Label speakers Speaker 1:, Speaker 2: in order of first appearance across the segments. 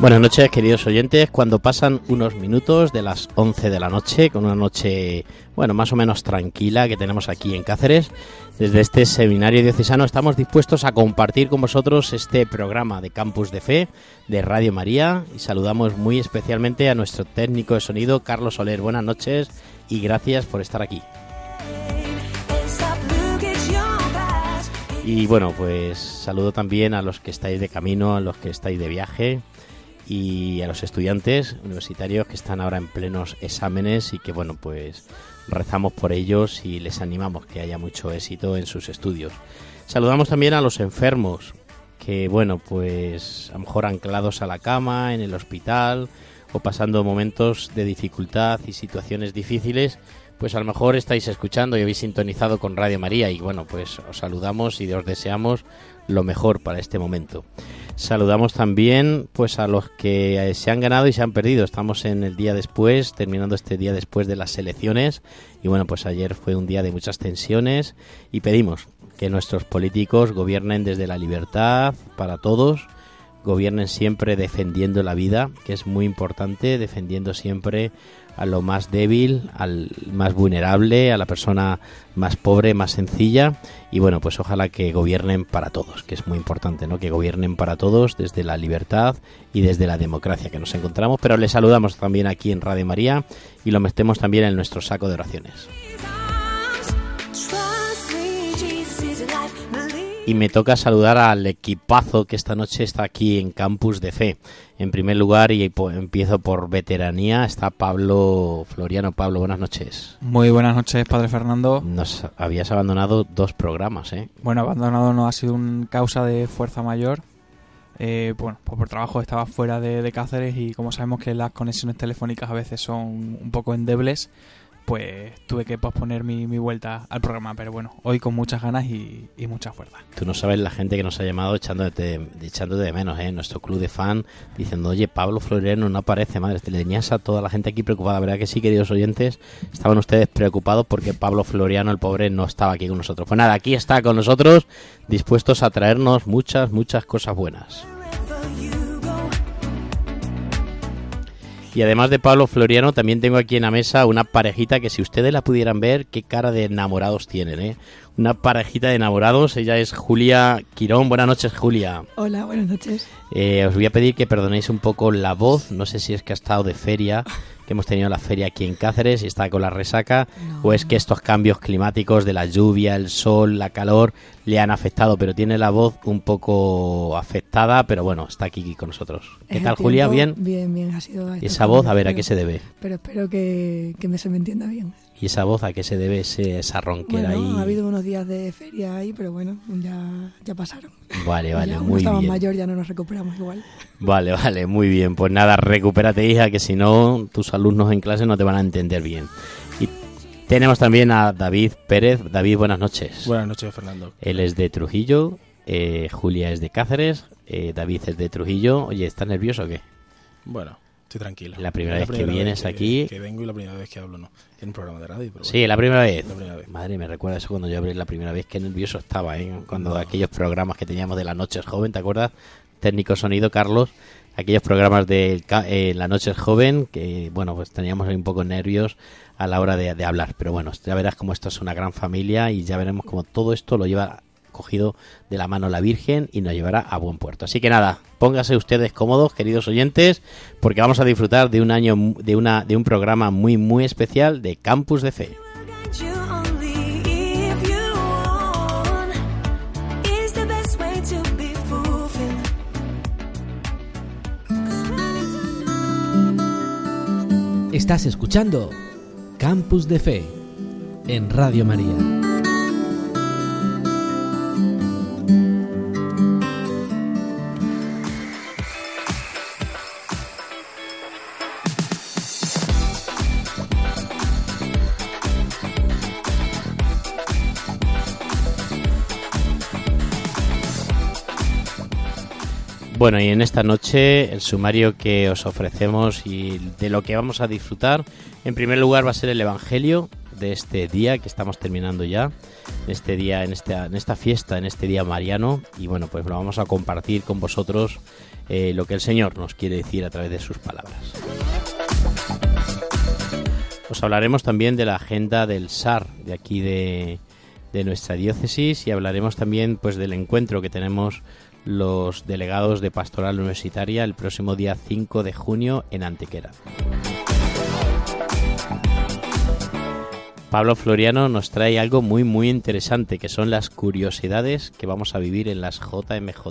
Speaker 1: Buenas noches, queridos oyentes. Cuando pasan unos minutos de las 11 de la noche, con una noche, bueno, más o menos tranquila que tenemos aquí en Cáceres, desde este seminario diocesano estamos dispuestos a compartir con vosotros este programa de Campus de Fe de Radio María y saludamos muy especialmente a nuestro técnico de sonido, Carlos Soler. Buenas noches y gracias por estar aquí. Y bueno, pues saludo también a los que estáis de camino, a los que estáis de viaje y a los estudiantes universitarios que están ahora en plenos exámenes y que bueno pues rezamos por ellos y les animamos que haya mucho éxito en sus estudios. Saludamos también a los enfermos que bueno pues a lo mejor anclados a la cama en el hospital o pasando momentos de dificultad y situaciones difíciles pues a lo mejor estáis escuchando y habéis sintonizado con Radio María y bueno pues os saludamos y os deseamos lo mejor para este momento. Saludamos también pues a los que eh, se han ganado y se han perdido. Estamos en el día después, terminando este día después de las elecciones y bueno, pues ayer fue un día de muchas tensiones y pedimos que nuestros políticos gobiernen desde la libertad para todos, gobiernen siempre defendiendo la vida, que es muy importante, defendiendo siempre a lo más débil, al más vulnerable, a la persona más pobre, más sencilla y bueno, pues ojalá que gobiernen para todos, que es muy importante, ¿no? Que gobiernen para todos desde la libertad y desde la democracia que nos encontramos, pero les saludamos también aquí en Radio María y lo metemos también en nuestro saco de oraciones. Y me toca saludar al equipazo que esta noche está aquí en Campus de Fe. En primer lugar, y empiezo por veteranía, está Pablo Floriano. Pablo, buenas noches.
Speaker 2: Muy buenas noches, Padre Fernando.
Speaker 1: Nos habías abandonado dos programas, ¿eh?
Speaker 2: Bueno, abandonado no ha sido un causa de fuerza mayor. Eh, bueno, pues por trabajo estaba fuera de, de Cáceres y como sabemos que las conexiones telefónicas a veces son un poco endebles, pues tuve que posponer mi, vuelta al programa. Pero bueno, hoy con muchas ganas y, mucha fuerza.
Speaker 1: Tú no sabes la gente que nos ha llamado echándote, echándote de menos, ¿eh? Nuestro club de fan diciendo, oye, Pablo Floriano no aparece, madre. Te le tenías a toda la gente aquí preocupada. ¿Verdad que sí, queridos oyentes? Estaban ustedes preocupados porque Pablo Floriano, el pobre, no estaba aquí con nosotros. Pues nada, aquí está con nosotros, dispuestos a traernos muchas, muchas cosas buenas. Y además de Pablo Floriano, también tengo aquí en la mesa una parejita que si ustedes la pudieran ver, qué cara de enamorados tienen, ¿eh? Una parejita de enamorados, ella es Julia Quirón. Buenas noches, Julia.
Speaker 3: Hola, buenas noches.
Speaker 1: Eh, os voy a pedir que perdonéis un poco la voz, no sé si es que ha estado de feria que hemos tenido la feria aquí en Cáceres y está con la resaca, o es que estos cambios climáticos de la lluvia, el sol, la calor le han afectado, pero tiene la voz un poco afectada, pero bueno, está aquí con nosotros. ¿Qué tal, Julia? ¿Bien?
Speaker 3: Bien, bien, ha sido...
Speaker 1: ¿Y esa voz, a ver, a qué se debe?
Speaker 3: Pero espero que, me se me entienda bien.
Speaker 1: ¿Y esa voz a qué se debe esa ronquera
Speaker 3: bueno,
Speaker 1: ahí?
Speaker 3: Ha habido unos días de feria ahí, pero bueno, ya, ya pasaron.
Speaker 1: Vale, vale,
Speaker 3: ya,
Speaker 1: muy bien.
Speaker 3: mayor, ya no nos recuperamos igual.
Speaker 1: Vale, vale, muy bien. Pues nada, recupérate, hija, que si no, tus alumnos en clase no te van a entender bien. Y tenemos también a David Pérez. David, buenas noches.
Speaker 4: Buenas noches, Fernando.
Speaker 1: Él es de Trujillo, eh, Julia es de Cáceres, eh, David es de Trujillo. Oye, ¿estás nervioso o qué?
Speaker 4: Bueno, Estoy tranquilo.
Speaker 1: La primera vez que vienes aquí.
Speaker 4: Que vengo y la primera vez que hablo, no. En un programa de radio.
Speaker 1: sí, la primera vez. Madre, me recuerda eso cuando yo abrí la primera vez. Qué nervioso estaba, ¿eh? Cuando aquellos programas que teníamos de la noche joven, ¿te acuerdas? Técnico sonido, Carlos. Aquellos programas de eh, la noche joven, que bueno, pues teníamos un poco nervios a la hora de, de hablar. Pero bueno, ya verás como esto es una gran familia y ya veremos cómo todo esto lo lleva cogido de la mano la Virgen y nos llevará a buen puerto. Así que nada, pónganse ustedes cómodos, queridos oyentes, porque vamos a disfrutar de un año de una de un programa muy muy especial de Campus de Fe.
Speaker 5: Estás escuchando Campus de Fe en Radio María.
Speaker 1: Bueno, y en esta noche el sumario que os ofrecemos y de lo que vamos a disfrutar, en primer lugar va a ser el Evangelio de este día que estamos terminando ya, este día, en esta, en esta fiesta, en este día mariano, y bueno, pues lo vamos a compartir con vosotros eh, lo que el Señor nos quiere decir a través de sus palabras. Os hablaremos también de la agenda del SAR de aquí de, de nuestra diócesis y hablaremos también pues del encuentro que tenemos los delegados de Pastoral Universitaria el próximo día 5 de junio en Antequera. Pablo Floriano nos trae algo muy muy interesante que son las curiosidades que vamos a vivir en las JMJ.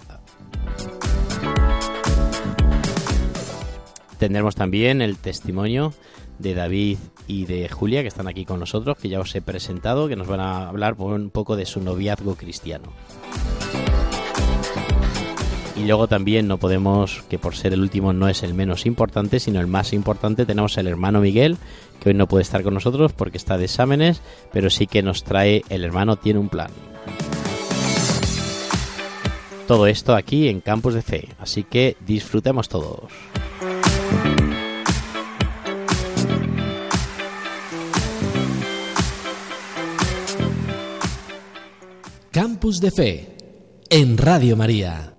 Speaker 1: Tendremos también el testimonio de David y de Julia que están aquí con nosotros, que ya os he presentado, que nos van a hablar un poco de su noviazgo cristiano. Y luego también no podemos, que por ser el último no es el menos importante, sino el más importante, tenemos el hermano Miguel, que hoy no puede estar con nosotros porque está de exámenes, pero sí que nos trae El hermano tiene un plan. Todo esto aquí en Campus de Fe, así que disfrutemos todos.
Speaker 5: Campus de Fe en Radio María.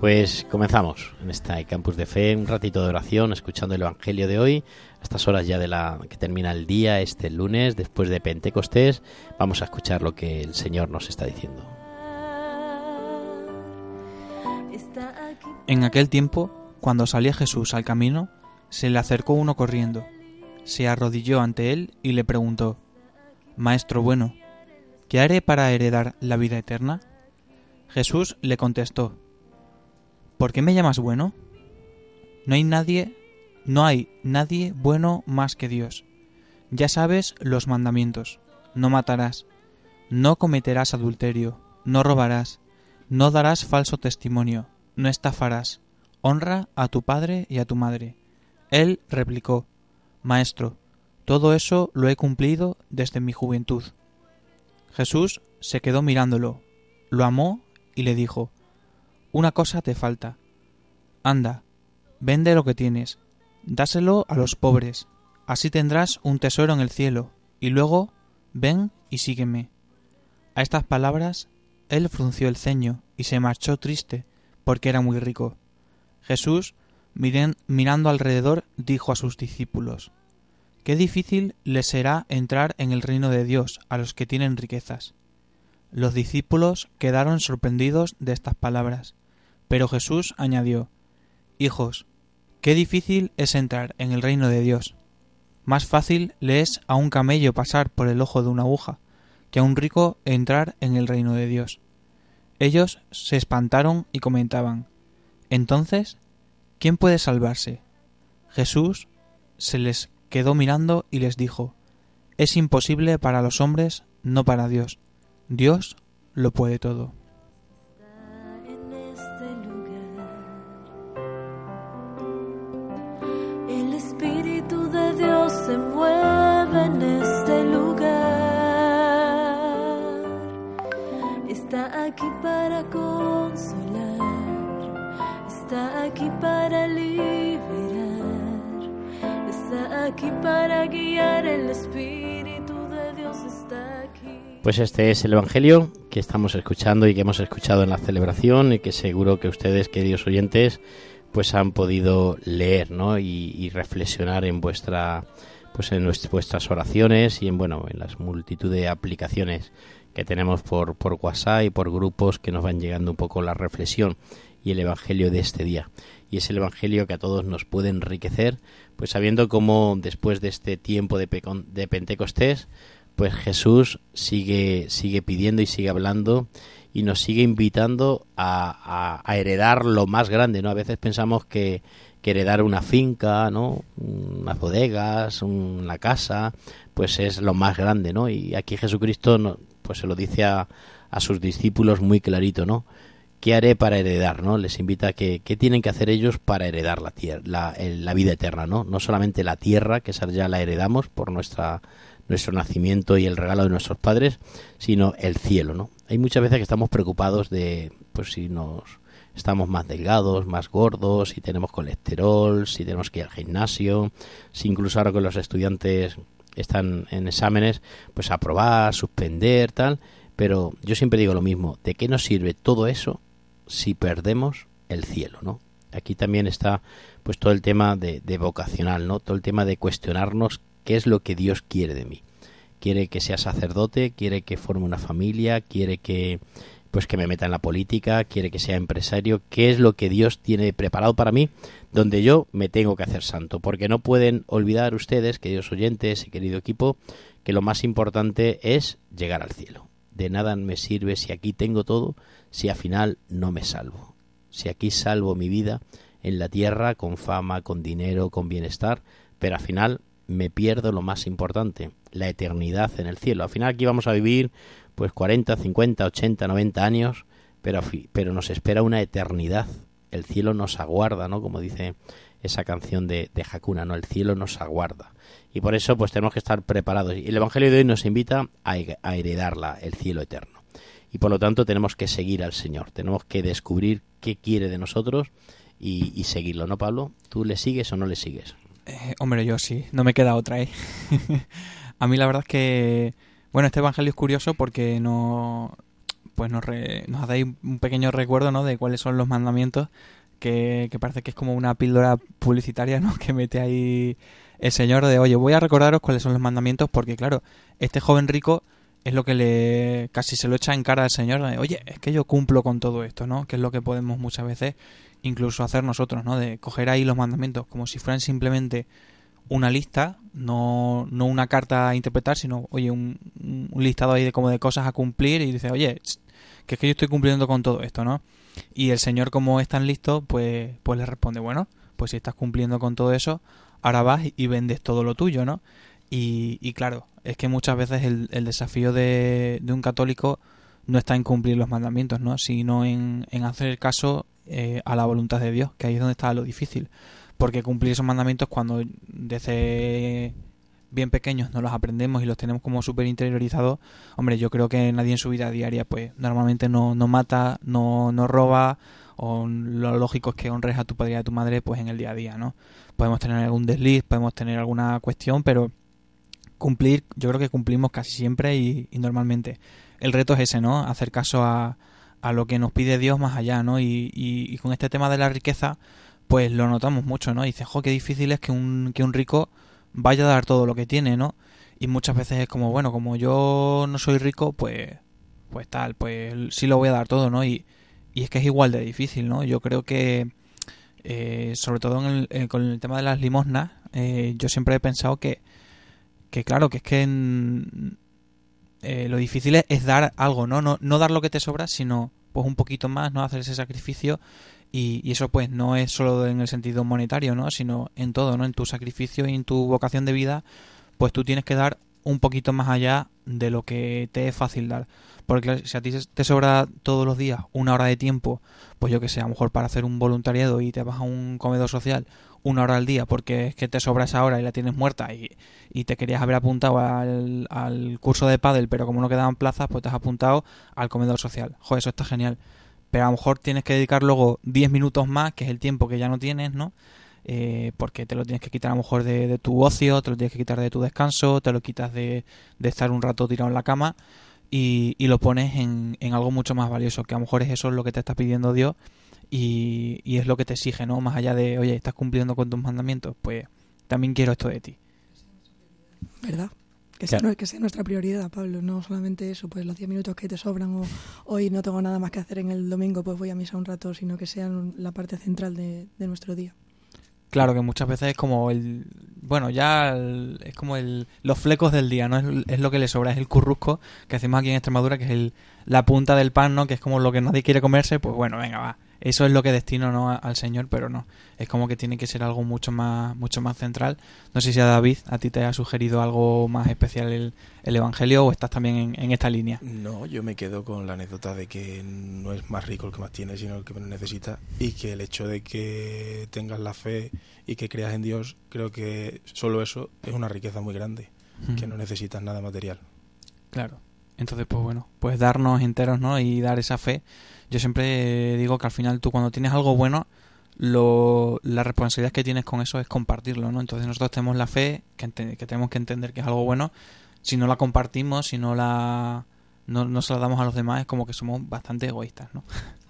Speaker 1: Pues comenzamos en esta campus de fe, un ratito de oración, escuchando el Evangelio de hoy, a estas horas ya de la que termina el día, este lunes, después de Pentecostés, vamos a escuchar lo que el Señor nos está diciendo.
Speaker 2: En aquel tiempo, cuando salía Jesús al camino, se le acercó uno corriendo, se arrodilló ante él y le preguntó, Maestro bueno, ¿qué haré para heredar la vida eterna? Jesús le contestó, ¿Por qué me llamas bueno? No hay nadie, no hay nadie bueno más que Dios. Ya sabes los mandamientos. No matarás, no cometerás adulterio, no robarás, no darás falso testimonio, no estafarás, honra a tu padre y a tu madre. Él replicó, Maestro, todo eso lo he cumplido desde mi juventud. Jesús se quedó mirándolo, lo amó y le dijo, Una cosa te falta. Anda, vende lo que tienes, dáselo a los pobres, así tendrás un tesoro en el cielo, y luego ven y sígueme. A estas palabras él frunció el ceño y se marchó triste, porque era muy rico. Jesús, mirando alrededor, dijo a sus discípulos, Qué difícil les será entrar en el reino de Dios a los que tienen riquezas. Los discípulos quedaron sorprendidos de estas palabras, pero Jesús añadió, Hijos, qué difícil es entrar en el reino de Dios. Más fácil le es a un camello pasar por el ojo de una aguja, que a un rico entrar en el reino de Dios. Ellos se espantaron y comentaban, Entonces, ¿quién puede salvarse? Jesús se les quedó mirando y les dijo, Es imposible para los hombres, no para Dios. Dios lo puede todo.
Speaker 6: Aquí para consolar. Está aquí para liberar. Está aquí para guiar. El Espíritu de Dios está aquí.
Speaker 1: Pues este es el Evangelio que estamos escuchando y que hemos escuchado en la celebración y que seguro que ustedes, queridos oyentes, pues han podido leer, ¿no? Y, y reflexionar en vuestra, pues en vuestras oraciones y en bueno, en las multitud de aplicaciones que tenemos por, por WhatsApp y por grupos que nos van llegando un poco la reflexión y el Evangelio de este día. Y es el Evangelio que a todos nos puede enriquecer, pues sabiendo cómo después de este tiempo de, de Pentecostés, pues Jesús sigue, sigue pidiendo y sigue hablando y nos sigue invitando a, heredar lo más grande, ¿no? A veces pensamos que, heredar una finca, ¿no? Unas bodegas, una casa, pues es lo más grande, ¿no? Y aquí Jesucristo, pues se lo dice a, a sus discípulos muy clarito, ¿no? ¿Qué haré para heredar, no? Les invita a que qué tienen que hacer ellos para heredar la tierra, la, la vida eterna, ¿no? No solamente la tierra, que esa ya la heredamos por nuestra nuestro nacimiento y el regalo de nuestros padres, sino el cielo, ¿no? Hay muchas veces que estamos preocupados de, pues si nos estamos más delgados, más gordos, si tenemos colesterol, si tenemos que ir al gimnasio, si incluso ahora con los estudiantes están en exámenes, pues aprobar, suspender, tal. Pero yo siempre digo lo mismo, ¿de qué nos sirve todo eso si perdemos el cielo, ¿no? Aquí también está pues todo el tema de, de vocacional, ¿no? Todo el tema de cuestionarnos qué es lo que Dios quiere de mí. Quiere que sea sacerdote, quiere que forme una familia, quiere que pues que me meta en la política, quiere que sea empresario, qué es lo que Dios tiene preparado para mí, donde yo me tengo que hacer santo, porque no pueden olvidar ustedes, queridos oyentes y querido equipo, que lo más importante es llegar al cielo. De nada me sirve si aquí tengo todo, si al final no me salvo. Si aquí salvo mi vida en la tierra con fama, con dinero, con bienestar, pero al final me pierdo lo más importante, la eternidad en el cielo. Al final aquí vamos a vivir pues 40, 50, 80, 90 años, pero, pero nos espera una eternidad. El cielo nos aguarda, ¿no? Como dice esa canción de, de Hakuna, ¿no? El cielo nos aguarda. Y por eso pues tenemos que estar preparados. Y el Evangelio de hoy nos invita a, he- a heredarla, el cielo eterno. Y por lo tanto tenemos que seguir al Señor, tenemos que descubrir qué quiere de nosotros y, y seguirlo, ¿no, Pablo? ¿Tú le sigues o no le sigues?
Speaker 2: Eh, hombre, yo sí, no me queda otra, ¿eh? a mí la verdad es que, bueno, este evangelio es curioso porque no, pues nos, re- nos dais un pequeño recuerdo, ¿no? De cuáles son los mandamientos, que, que parece que es como una píldora publicitaria, ¿no? Que mete ahí el Señor de, oye, voy a recordaros cuáles son los mandamientos porque, claro, este joven rico es lo que le casi se lo echa en cara al Señor, de, oye, es que yo cumplo con todo esto, ¿no? Que es lo que podemos muchas veces incluso hacer nosotros, ¿no? De coger ahí los mandamientos como si fueran simplemente una lista, no, no una carta a interpretar, sino, oye, un, listado ahí de como de cosas a cumplir y dice, oye, que es que yo estoy cumpliendo con todo esto, ¿no? Y el Señor, como es tan listo, pues, pues le responde, bueno, pues si estás cumpliendo con todo eso, ahora vas y vendes todo lo tuyo, ¿no? Y, y claro, es que muchas veces el, el desafío de, de un católico no está en cumplir los mandamientos, ¿no? Sino en, en hacer caso eh, a la voluntad de Dios, que ahí es donde está lo difícil. Porque cumplir esos mandamientos cuando desde bien pequeños no los aprendemos y los tenemos como súper interiorizados, hombre, yo creo que nadie en su vida diaria pues normalmente no, no mata, no, no roba, o lo lógico es que honres a tu padre y a tu madre pues en el día a día, ¿no? Podemos tener algún desliz, podemos tener alguna cuestión, pero cumplir, yo creo que cumplimos casi siempre y, y normalmente. El reto es ese, ¿no? Hacer caso a, a lo que nos pide Dios más allá, ¿no? Y, y, y con este tema de la riqueza, pues lo notamos mucho, ¿no? Y dices, jo, qué difícil es que un, que un rico vaya a dar todo lo que tiene, ¿no? Y muchas veces es como, bueno, como yo no soy rico, pues, pues tal, pues sí lo voy a dar todo, ¿no? Y, y es que es igual de difícil, ¿no? Yo creo que, eh, sobre todo en el, eh, con el tema de las limosnas, eh, yo siempre he pensado que, que claro, que es que en- lo difícil es, es dar algo, ¿no? ¿no? No dar lo que te sobra, sino pues un poquito más, ¿no? Hacer ese sacrificio y, y eso pues no es solo en el sentido monetario, ¿no? Sino en todo, ¿no? En tu sacrificio y en tu vocación de vida, pues tú tienes que dar un poquito más allá de lo que te es fácil dar. Porque si a ti te sobra todos los días una hora de tiempo, pues yo que sé, a lo mejor para hacer un voluntariado y te vas a un comedor social una hora al día porque es que te sobra esa hora y la tienes muerta y, y te querías haber apuntado al, al curso de pádel, pero como no quedaban plazas, pues te has apuntado al comedor social. Joder, eso está genial. Pero a lo mejor tienes que dedicar luego 10 minutos más, que es el tiempo que ya no tienes, ¿no? Eh, porque te lo tienes que quitar a lo mejor de, de tu ocio, te lo tienes que quitar de tu descanso, te lo quitas de, de estar un rato tirado en la cama y, y lo pones en, en algo mucho más valioso, que a lo mejor es eso lo que te está pidiendo Dios y, y es lo que te exige, ¿no? Más allá de, oye, estás cumpliendo con tus mandamientos, pues también quiero esto de ti.
Speaker 3: ¿Verdad? Que sea,
Speaker 1: Claro.
Speaker 3: que sea nuestra prioridad, Pablo, no solamente eso, pues los 10 minutos que te sobran o hoy no tengo nada más que hacer en el domingo, pues voy a misa un rato, sino que sean la parte central de, de nuestro día.
Speaker 2: Claro, que muchas veces es como el... Bueno, ya el- es como el, los flecos del día, ¿no? Es, es lo que le sobra, es el currusco que hacemos aquí en Extremadura, que es el, la punta del pan, ¿no? Que es como lo que nadie quiere comerse, pues bueno, venga, va. Eso es lo que destino ¿no? al Señor, pero no. Es como que tiene que ser algo mucho más, mucho más central. No sé si a David, a ti te ha sugerido algo más especial el, el Evangelio o estás también en, en esta línea.
Speaker 4: No, yo me quedo con la anécdota de que no es más rico el que más tiene, sino el que menos necesita. Y que el hecho de que tengas la fe y que creas en Dios, creo que solo eso es una riqueza muy grande, que no necesitas nada material.
Speaker 2: Claro. Entonces, pues bueno, pues darnos enteros, ¿no? Y dar esa fe. Yo siempre digo que al final tú cuando tienes algo bueno, lo, la responsabilidad que tienes con eso es compartirlo, ¿no? Entonces nosotros tenemos la fe, que, que tenemos que entender que es algo bueno. Si no la compartimos, si no la no, no se la damos a los demás, es como que somos bastante egoístas, ¿no?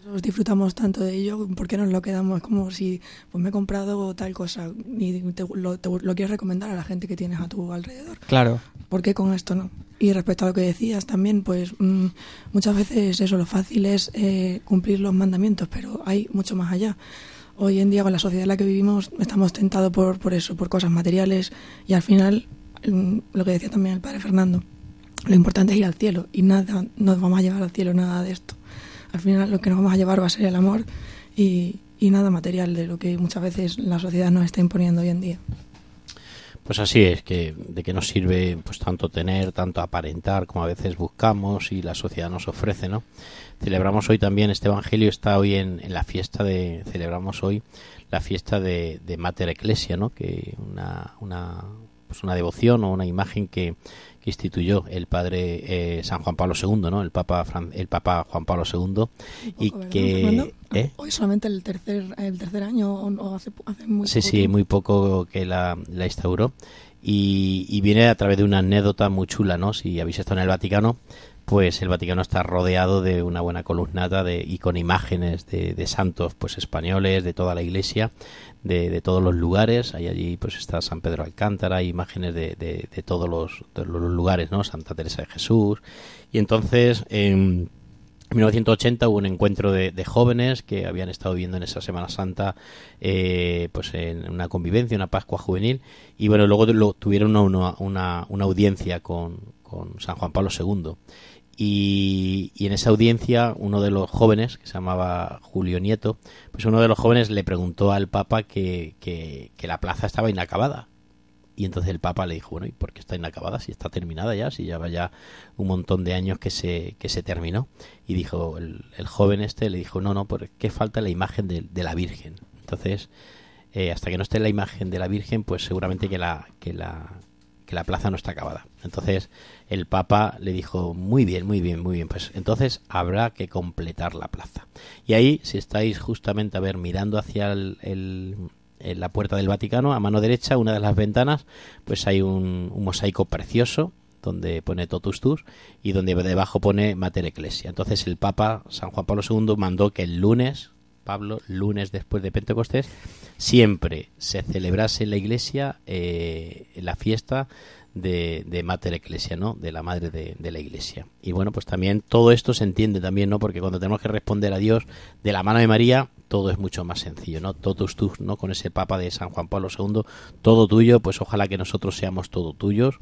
Speaker 3: Nosotros disfrutamos tanto de ello, ¿por qué nos lo quedamos? Como si pues me he comprado tal cosa y te, lo, te lo quieres recomendar a la gente que tienes a tu alrededor.
Speaker 2: Claro.
Speaker 3: ¿Por qué con esto no? Y respecto a lo que decías también, pues mm, muchas veces eso, lo fácil es eh, cumplir los mandamientos, pero hay mucho más allá. Hoy en día, con la sociedad en la que vivimos, estamos tentados por, por eso, por cosas materiales, y al final, mm, lo que decía también el padre Fernando, lo importante es ir al cielo, y nada nos vamos a llevar al cielo, nada de esto. Al final, lo que nos vamos a llevar va a ser el amor y, nada material de lo que muchas veces la sociedad nos está imponiendo hoy en día.
Speaker 1: Pues así es, que de qué nos sirve pues tanto tener, tanto aparentar como a veces buscamos y la sociedad nos ofrece, ¿no? Celebramos hoy también, este Evangelio está hoy en, en la fiesta de, celebramos hoy la fiesta de, de Mater Ecclesia, ¿no? Que una, una, pues una devoción o una imagen que, que instituyó el padre eh, San Juan Pablo II, ¿no? El Papa, Fran- el Papa Juan Pablo II y
Speaker 3: Poco, ¿verdad,
Speaker 1: que... ¿eh?
Speaker 3: Hoy solamente el tercer, el tercer año o, hace, hace muy
Speaker 1: Sí,
Speaker 3: poco
Speaker 1: sí,
Speaker 3: tiempo.
Speaker 1: muy poco que la, la instauró. Y, y viene a través de una anécdota muy chula, ¿no? Si habéis estado en el Vaticano, pues el Vaticano está rodeado de una buena columnata de, y con imágenes de, de santos pues españoles, de toda la iglesia, de, todos los lugares. Hay allí pues está San Pedro Alcántara, hay imágenes de, de, todos los, los lugares, ¿no? Santa Teresa de Jesús. Y entonces... en 1980 hubo un encuentro de, jóvenes que habían estado viviendo en esa Semana Santa, eh, pues en una convivencia, una Pascua juvenil, y bueno, luego tuvieron una, una, una audiencia con, con San Juan Pablo II. Y, en esa audiencia uno de los jóvenes, que se llamaba Julio Nieto, pues uno de los jóvenes le preguntó al Papa que, la plaza estaba inacabada. Y entonces el Papa le dijo, bueno, ¿y por qué está inacabada? Si está terminada ya, si lleva ya un montón de años que se, que se terminó. Y dijo, el, joven este le dijo, no, no, porque falta la imagen de, de la Virgen. Entonces, eh, hasta que no esté la imagen de la Virgen, pues seguramente que la, que la, que la plaza no está acabada. Entonces, el Papa le dijo, muy bien, muy bien, muy bien, pues entonces habrá que completar la plaza. Y ahí, si estáis justamente, a ver, mirando hacia el, la puerta del Vaticano, a mano derecha, una de las ventanas, pues hay un, un mosaico precioso donde pone Totus Tus y donde debajo pone Mater Ecclesia. Entonces el Papa San Juan Pablo II mandó que el lunes, Pablo, lunes después de Pentecostés, siempre se celebrase en la iglesia eh, la fiesta de, de Mater Ecclesia, ¿no? De la madre de, de, la iglesia. Y bueno, pues también todo esto se entiende también, ¿no? Porque cuando tenemos que responder a Dios de la mano de María, todo es mucho más sencillo, ¿no? Todos tú, ¿no? Con ese Papa de San Juan Pablo II, todo tuyo, pues ojalá que nosotros seamos todo tuyos,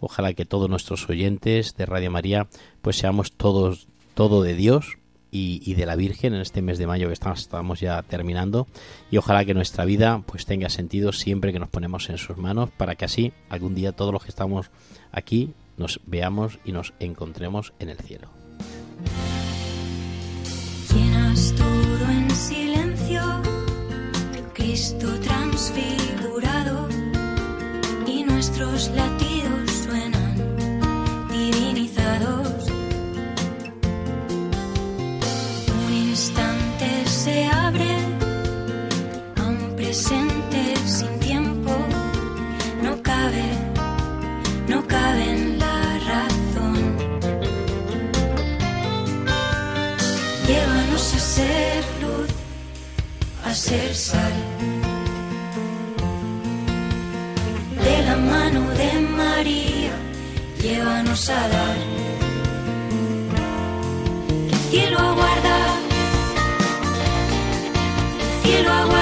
Speaker 1: ojalá que todos nuestros oyentes de Radio María, pues seamos todos todo de Dios y, de la Virgen en este mes de mayo que estamos, estamos, ya terminando y ojalá que nuestra vida pues tenga sentido siempre que nos ponemos en sus manos para que así algún día todos los que estamos aquí nos veamos y nos encontremos en el cielo.
Speaker 7: Llenas todo en silencio, Cristo transfigurado y nuestros latidos De la mano de María, llévanos a dar. El cielo aguarda, el cielo aguarda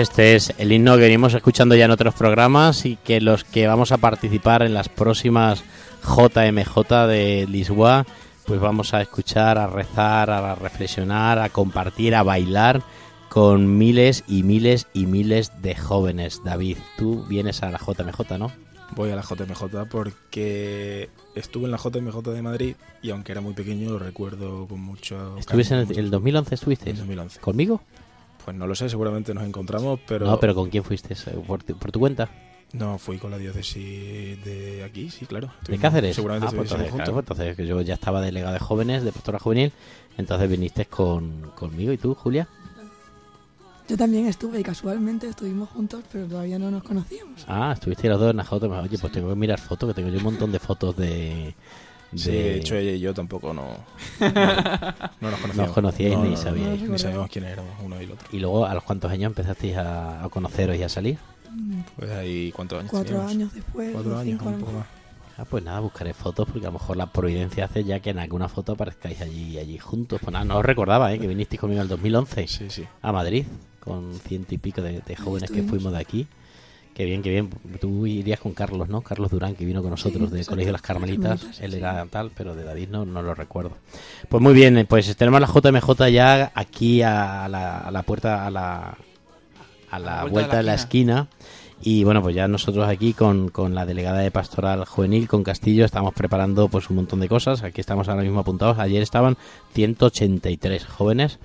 Speaker 6: Este
Speaker 1: es el himno que venimos escuchando ya en otros programas y que los que vamos a participar en las próximas JMJ de Lisboa, pues vamos a escuchar, a rezar, a reflexionar, a compartir, a bailar con miles y miles y miles de jóvenes. David, tú vienes a la JMJ, ¿no?
Speaker 4: Voy a la JMJ porque estuve en la JMJ de Madrid y aunque era muy pequeño lo recuerdo con mucho
Speaker 1: ¿Estuviste en el, el 2011? ¿Estuviste?
Speaker 4: En 2011.
Speaker 1: ¿Conmigo?
Speaker 4: Pues no lo sé, seguramente nos encontramos, pero...
Speaker 1: No, pero ¿con quién fuiste? ¿Por, tu- por tu cuenta?
Speaker 4: No, fui con la diócesis de aquí, sí, claro.
Speaker 1: ¿De Cáceres?
Speaker 4: Seguramente
Speaker 1: Ah, pues entonces, claro,
Speaker 4: juntos.
Speaker 1: pues entonces que yo ya estaba delegado de jóvenes, de pastora juvenil, entonces viniste con, conmigo. ¿Y tú, Julia?
Speaker 3: Yo también estuve y casualmente estuvimos juntos, pero todavía no nos conocíamos.
Speaker 1: Ah, estuviste los dos en la JMJ. Oye, pues tengo que mirar fotos, que tengo yo un montón de fotos de...
Speaker 4: Sí, de hecho ella y yo tampoco no, no nos conocíamos.
Speaker 1: No os conocíais
Speaker 4: No,
Speaker 1: ni
Speaker 4: no,
Speaker 1: sabíais.
Speaker 4: Ni sabíamos quiénes éramos uno y el otro.
Speaker 1: Y luego, ¿a los cuántos años empezasteis a, a conoceros y a salir?
Speaker 4: Pues ahí, ¿cuántos años
Speaker 3: Cuatro
Speaker 4: teníamos?
Speaker 3: años después,
Speaker 4: Cuatro años, un poco
Speaker 3: mejor.
Speaker 4: más.
Speaker 1: Ah, pues nada, buscaré fotos porque a lo mejor la providencia hace ya que en alguna foto aparezcáis allí allí juntos. Pues nada, no os recordaba, ¿eh? Que vinisteis conmigo en el 2011
Speaker 4: Sí, sí.
Speaker 1: a Madrid con ciento y pico de, de jóvenes que fuimos de aquí. Qué bien, qué bien. Tú irías con Carlos, ¿no? Carlos Durán, que vino con nosotros
Speaker 3: Sí,
Speaker 1: del Colegio de las Carmelitas.
Speaker 3: Carmelitas,
Speaker 1: Él
Speaker 3: sí.
Speaker 1: era tal, pero de David no, no lo recuerdo. Pues muy bien, eh, pues tenemos la JMJ ya aquí a la, a la puerta, a la, a la vuelta, de la esquina. Y bueno, pues ya nosotros aquí con, con la delegada de Pastoral Juvenil, con Castillo, estamos preparando pues un montón de cosas. Aquí estamos ahora mismo apuntados. Ayer estaban 183 jóvenes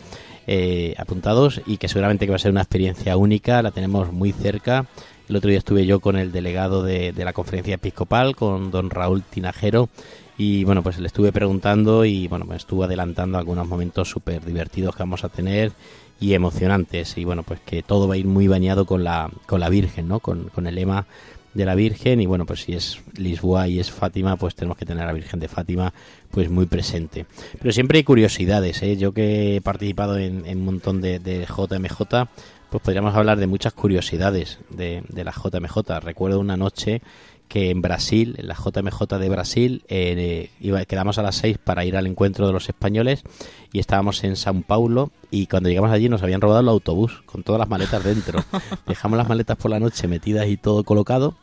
Speaker 1: eh, apuntados y que seguramente que va a ser una experiencia única. La tenemos muy cerca. El otro día estuve yo con el delegado de, la conferencia episcopal, con don Raúl Tinajero. Y bueno, pues le estuve preguntando y bueno, me estuvo adelantando algunos momentos súper divertidos que vamos a tener y emocionantes. Y bueno, pues que todo va a ir muy bañado con la, con la Virgen, ¿no? Con, con el lema de la Virgen. Y bueno, pues si es Lisboa y es Fátima, pues tenemos que tener a la Virgen de Fátima pues muy presente. Pero siempre hay curiosidades, ¿eh? Yo que he participado en, en un montón de, de JMJ, pues podríamos hablar de muchas curiosidades de, de la JMJ. Recuerdo una noche que en Brasil, en la JMJ de Brasil, eh, iba, quedamos a las 6 para ir al encuentro de los españoles y estábamos en Sao Paulo y cuando llegamos allí nos habían robado el autobús con todas las maletas dentro. Dejamos las maletas por la noche metidas y todo colocado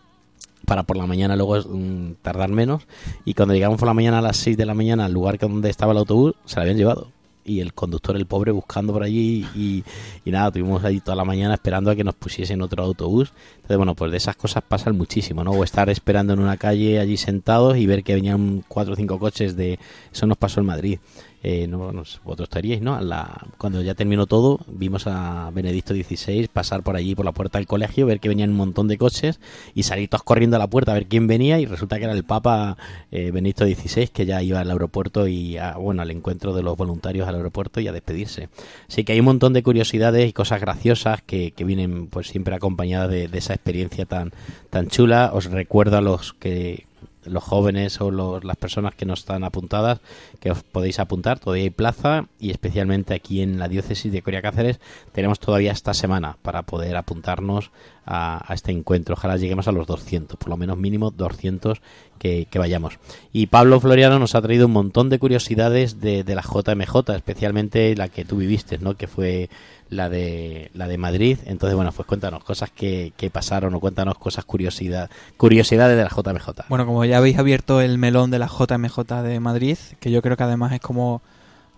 Speaker 1: para por la mañana luego mm, tardar menos y cuando llegamos por la mañana a las 6 de la mañana al lugar donde estaba el autobús se lo habían llevado y el conductor el pobre buscando por allí y, y nada tuvimos ahí toda la mañana esperando a que nos pusiesen otro autobús. Entonces bueno pues de esas cosas pasan muchísimo no o estar esperando en una calle allí sentados y ver que venían cuatro o cinco coches de eso nos pasó en Madrid eh, no, no vosotros estaríais, ¿no? La- cuando ya terminó todo, vimos a Benedicto XVI pasar por allí, por la puerta del colegio, ver que venían un montón de coches y salir todos corriendo a la puerta a ver quién venía y resulta que era el Papa eh, Benedicto XVI que ya iba al aeropuerto y, a, bueno, al encuentro de los voluntarios al aeropuerto y a despedirse. Así que hay un montón de curiosidades y cosas graciosas que, que vienen pues siempre acompañadas de, de esa experiencia tan, tan chula. Os recuerdo a los que los jóvenes o los- las personas que no están apuntadas, que os podéis apuntar, todavía hay plaza y especialmente aquí en la diócesis de Coria Cáceres tenemos todavía esta semana para poder apuntarnos a, este encuentro. Ojalá lleguemos a los 200, por lo menos mínimo 200 que, vayamos. Y Pablo Floriano nos ha traído un montón de curiosidades de, de la JMJ, especialmente la que tú viviste, ¿no? que fue la de la de Madrid. Entonces, bueno, pues cuéntanos cosas que, que pasaron o cuéntanos cosas curiosidad, curiosidades de la JMJ.
Speaker 2: Bueno, como ya habéis abierto el melón de la JMJ de Madrid, que yo creo que además es como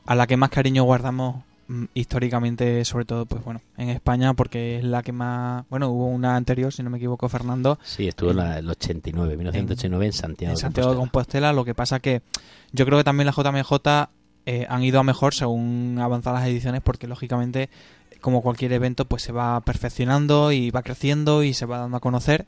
Speaker 2: a la que más cariño guardamos históricamente, sobre todo, pues bueno, en España, porque es la que más. Bueno, hubo una anterior, si no me equivoco, Fernando.
Speaker 1: Sí, estuvo en la, el 89, 1989 en, Santiago.
Speaker 2: En Santiago de Compostela. Lo que pasa que yo creo que también la JMJ eh, han ido a mejor según avanzan las ediciones, porque lógicamente, como cualquier evento, pues se va perfeccionando y va creciendo y se va dando a conocer.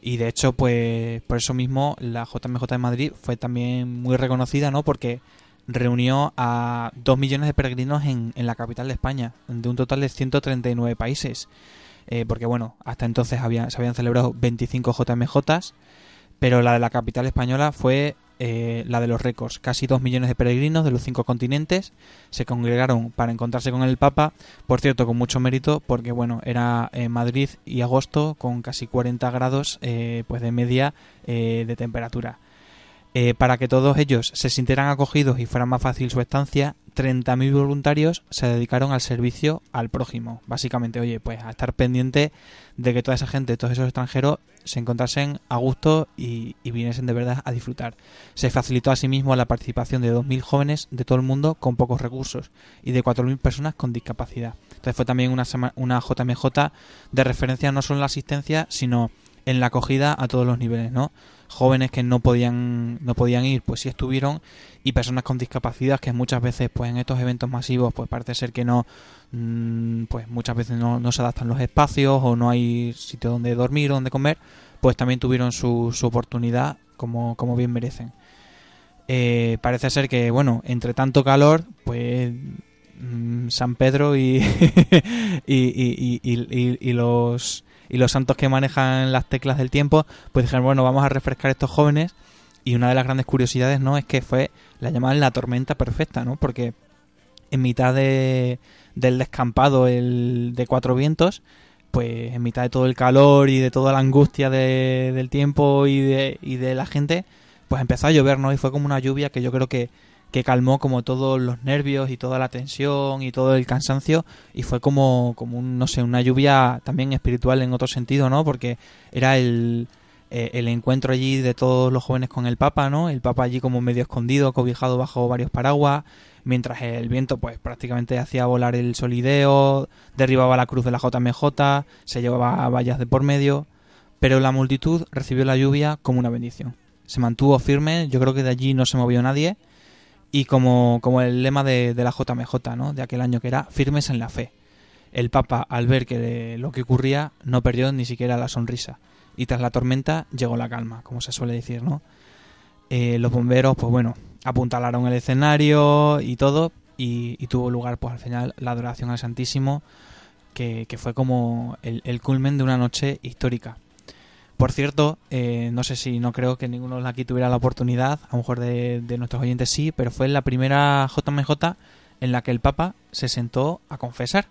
Speaker 2: Y de hecho, pues por eso mismo la JMJ de Madrid fue también muy reconocida, ¿no? Porque reunió a 2 millones de peregrinos en, en la capital de España, de un total de 139 países. Eh, porque bueno, hasta entonces había, se habían celebrado 25 JMJs, pero la de la capital española fue eh, la de los récords. Casi 2 millones de peregrinos de los cinco continentes se congregaron para encontrarse con el Papa, por cierto, con mucho mérito, porque bueno, era en Madrid y agosto con casi 40 grados eh, pues de media de temperatura. Eh, para que todos ellos se sintieran acogidos y fuera más fácil su estancia, 30.000 voluntarios se dedicaron al servicio al prójimo. Básicamente, oye, pues a estar pendiente de que toda esa gente, todos esos extranjeros, se encontrasen a gusto y, viniesen de verdad a disfrutar. Se facilitó asimismo la participación de 2.000 jóvenes de todo el mundo con pocos recursos y de 4.000 personas con discapacidad. Entonces fue también una, una JMJ de referencia no solo en la asistencia, sino en la acogida a todos los niveles, ¿no? Jóvenes que no podían no podían ir pues sí estuvieron. Y personas con discapacidad que muchas veces pues en estos eventos masivos pues parece ser que no mm, pues muchas veces no, se adaptan los espacios o no hay sitio donde dormir o donde comer pues también tuvieron su, su oportunidad como, como bien merecen. Eh, parece ser que bueno entre tanto calor pues mm, San Pedro y, y, y, y los y los santos que manejan las teclas del tiempo, pues dijeron, bueno, vamos a refrescar a estos jóvenes. Y una de las grandes curiosidades, ¿no? Es que fue, la llamaban la tormenta perfecta, ¿no? Porque en mitad de, del descampado el, de cuatro vientos, pues en mitad de todo el calor y de toda la angustia de, del tiempo y de, y de la gente, pues empezó a llover, ¿no? Y fue como una lluvia que yo creo que que calmó como todos los nervios y toda la tensión y todo el cansancio y fue como, como un, no sé, una lluvia también espiritual en otro sentido, ¿no? Porque era el, eh, el encuentro allí de todos los jóvenes con el Papa, ¿no? El Papa allí como medio escondido, cobijado bajo varios paraguas, mientras el viento pues prácticamente hacía volar el solideo, derribaba la cruz de la JMJ, se llevaba vallas de por medio, pero la multitud recibió la lluvia como una bendición. Se mantuvo firme, yo creo que de allí no se movió nadie, y como, como el lema de, la JMJ, ¿no? De aquel año que era firmes en la fe. El Papa, al ver que lo que ocurría, no perdió ni siquiera la sonrisa. Y tras la tormenta llegó la calma, como se suele decir, ¿no? Eh, los bomberos, pues bueno, apuntalaron el escenario y todo, y, tuvo lugar, pues al final, la adoración al Santísimo, que, que fue como el culmen de una noche histórica. Por cierto, eh, no sé si no creo que ninguno de aquí tuviera la oportunidad, a lo mejor de, nuestros oyentes sí, pero fue la primera JMJ en la que el Papa se sentó a confesar.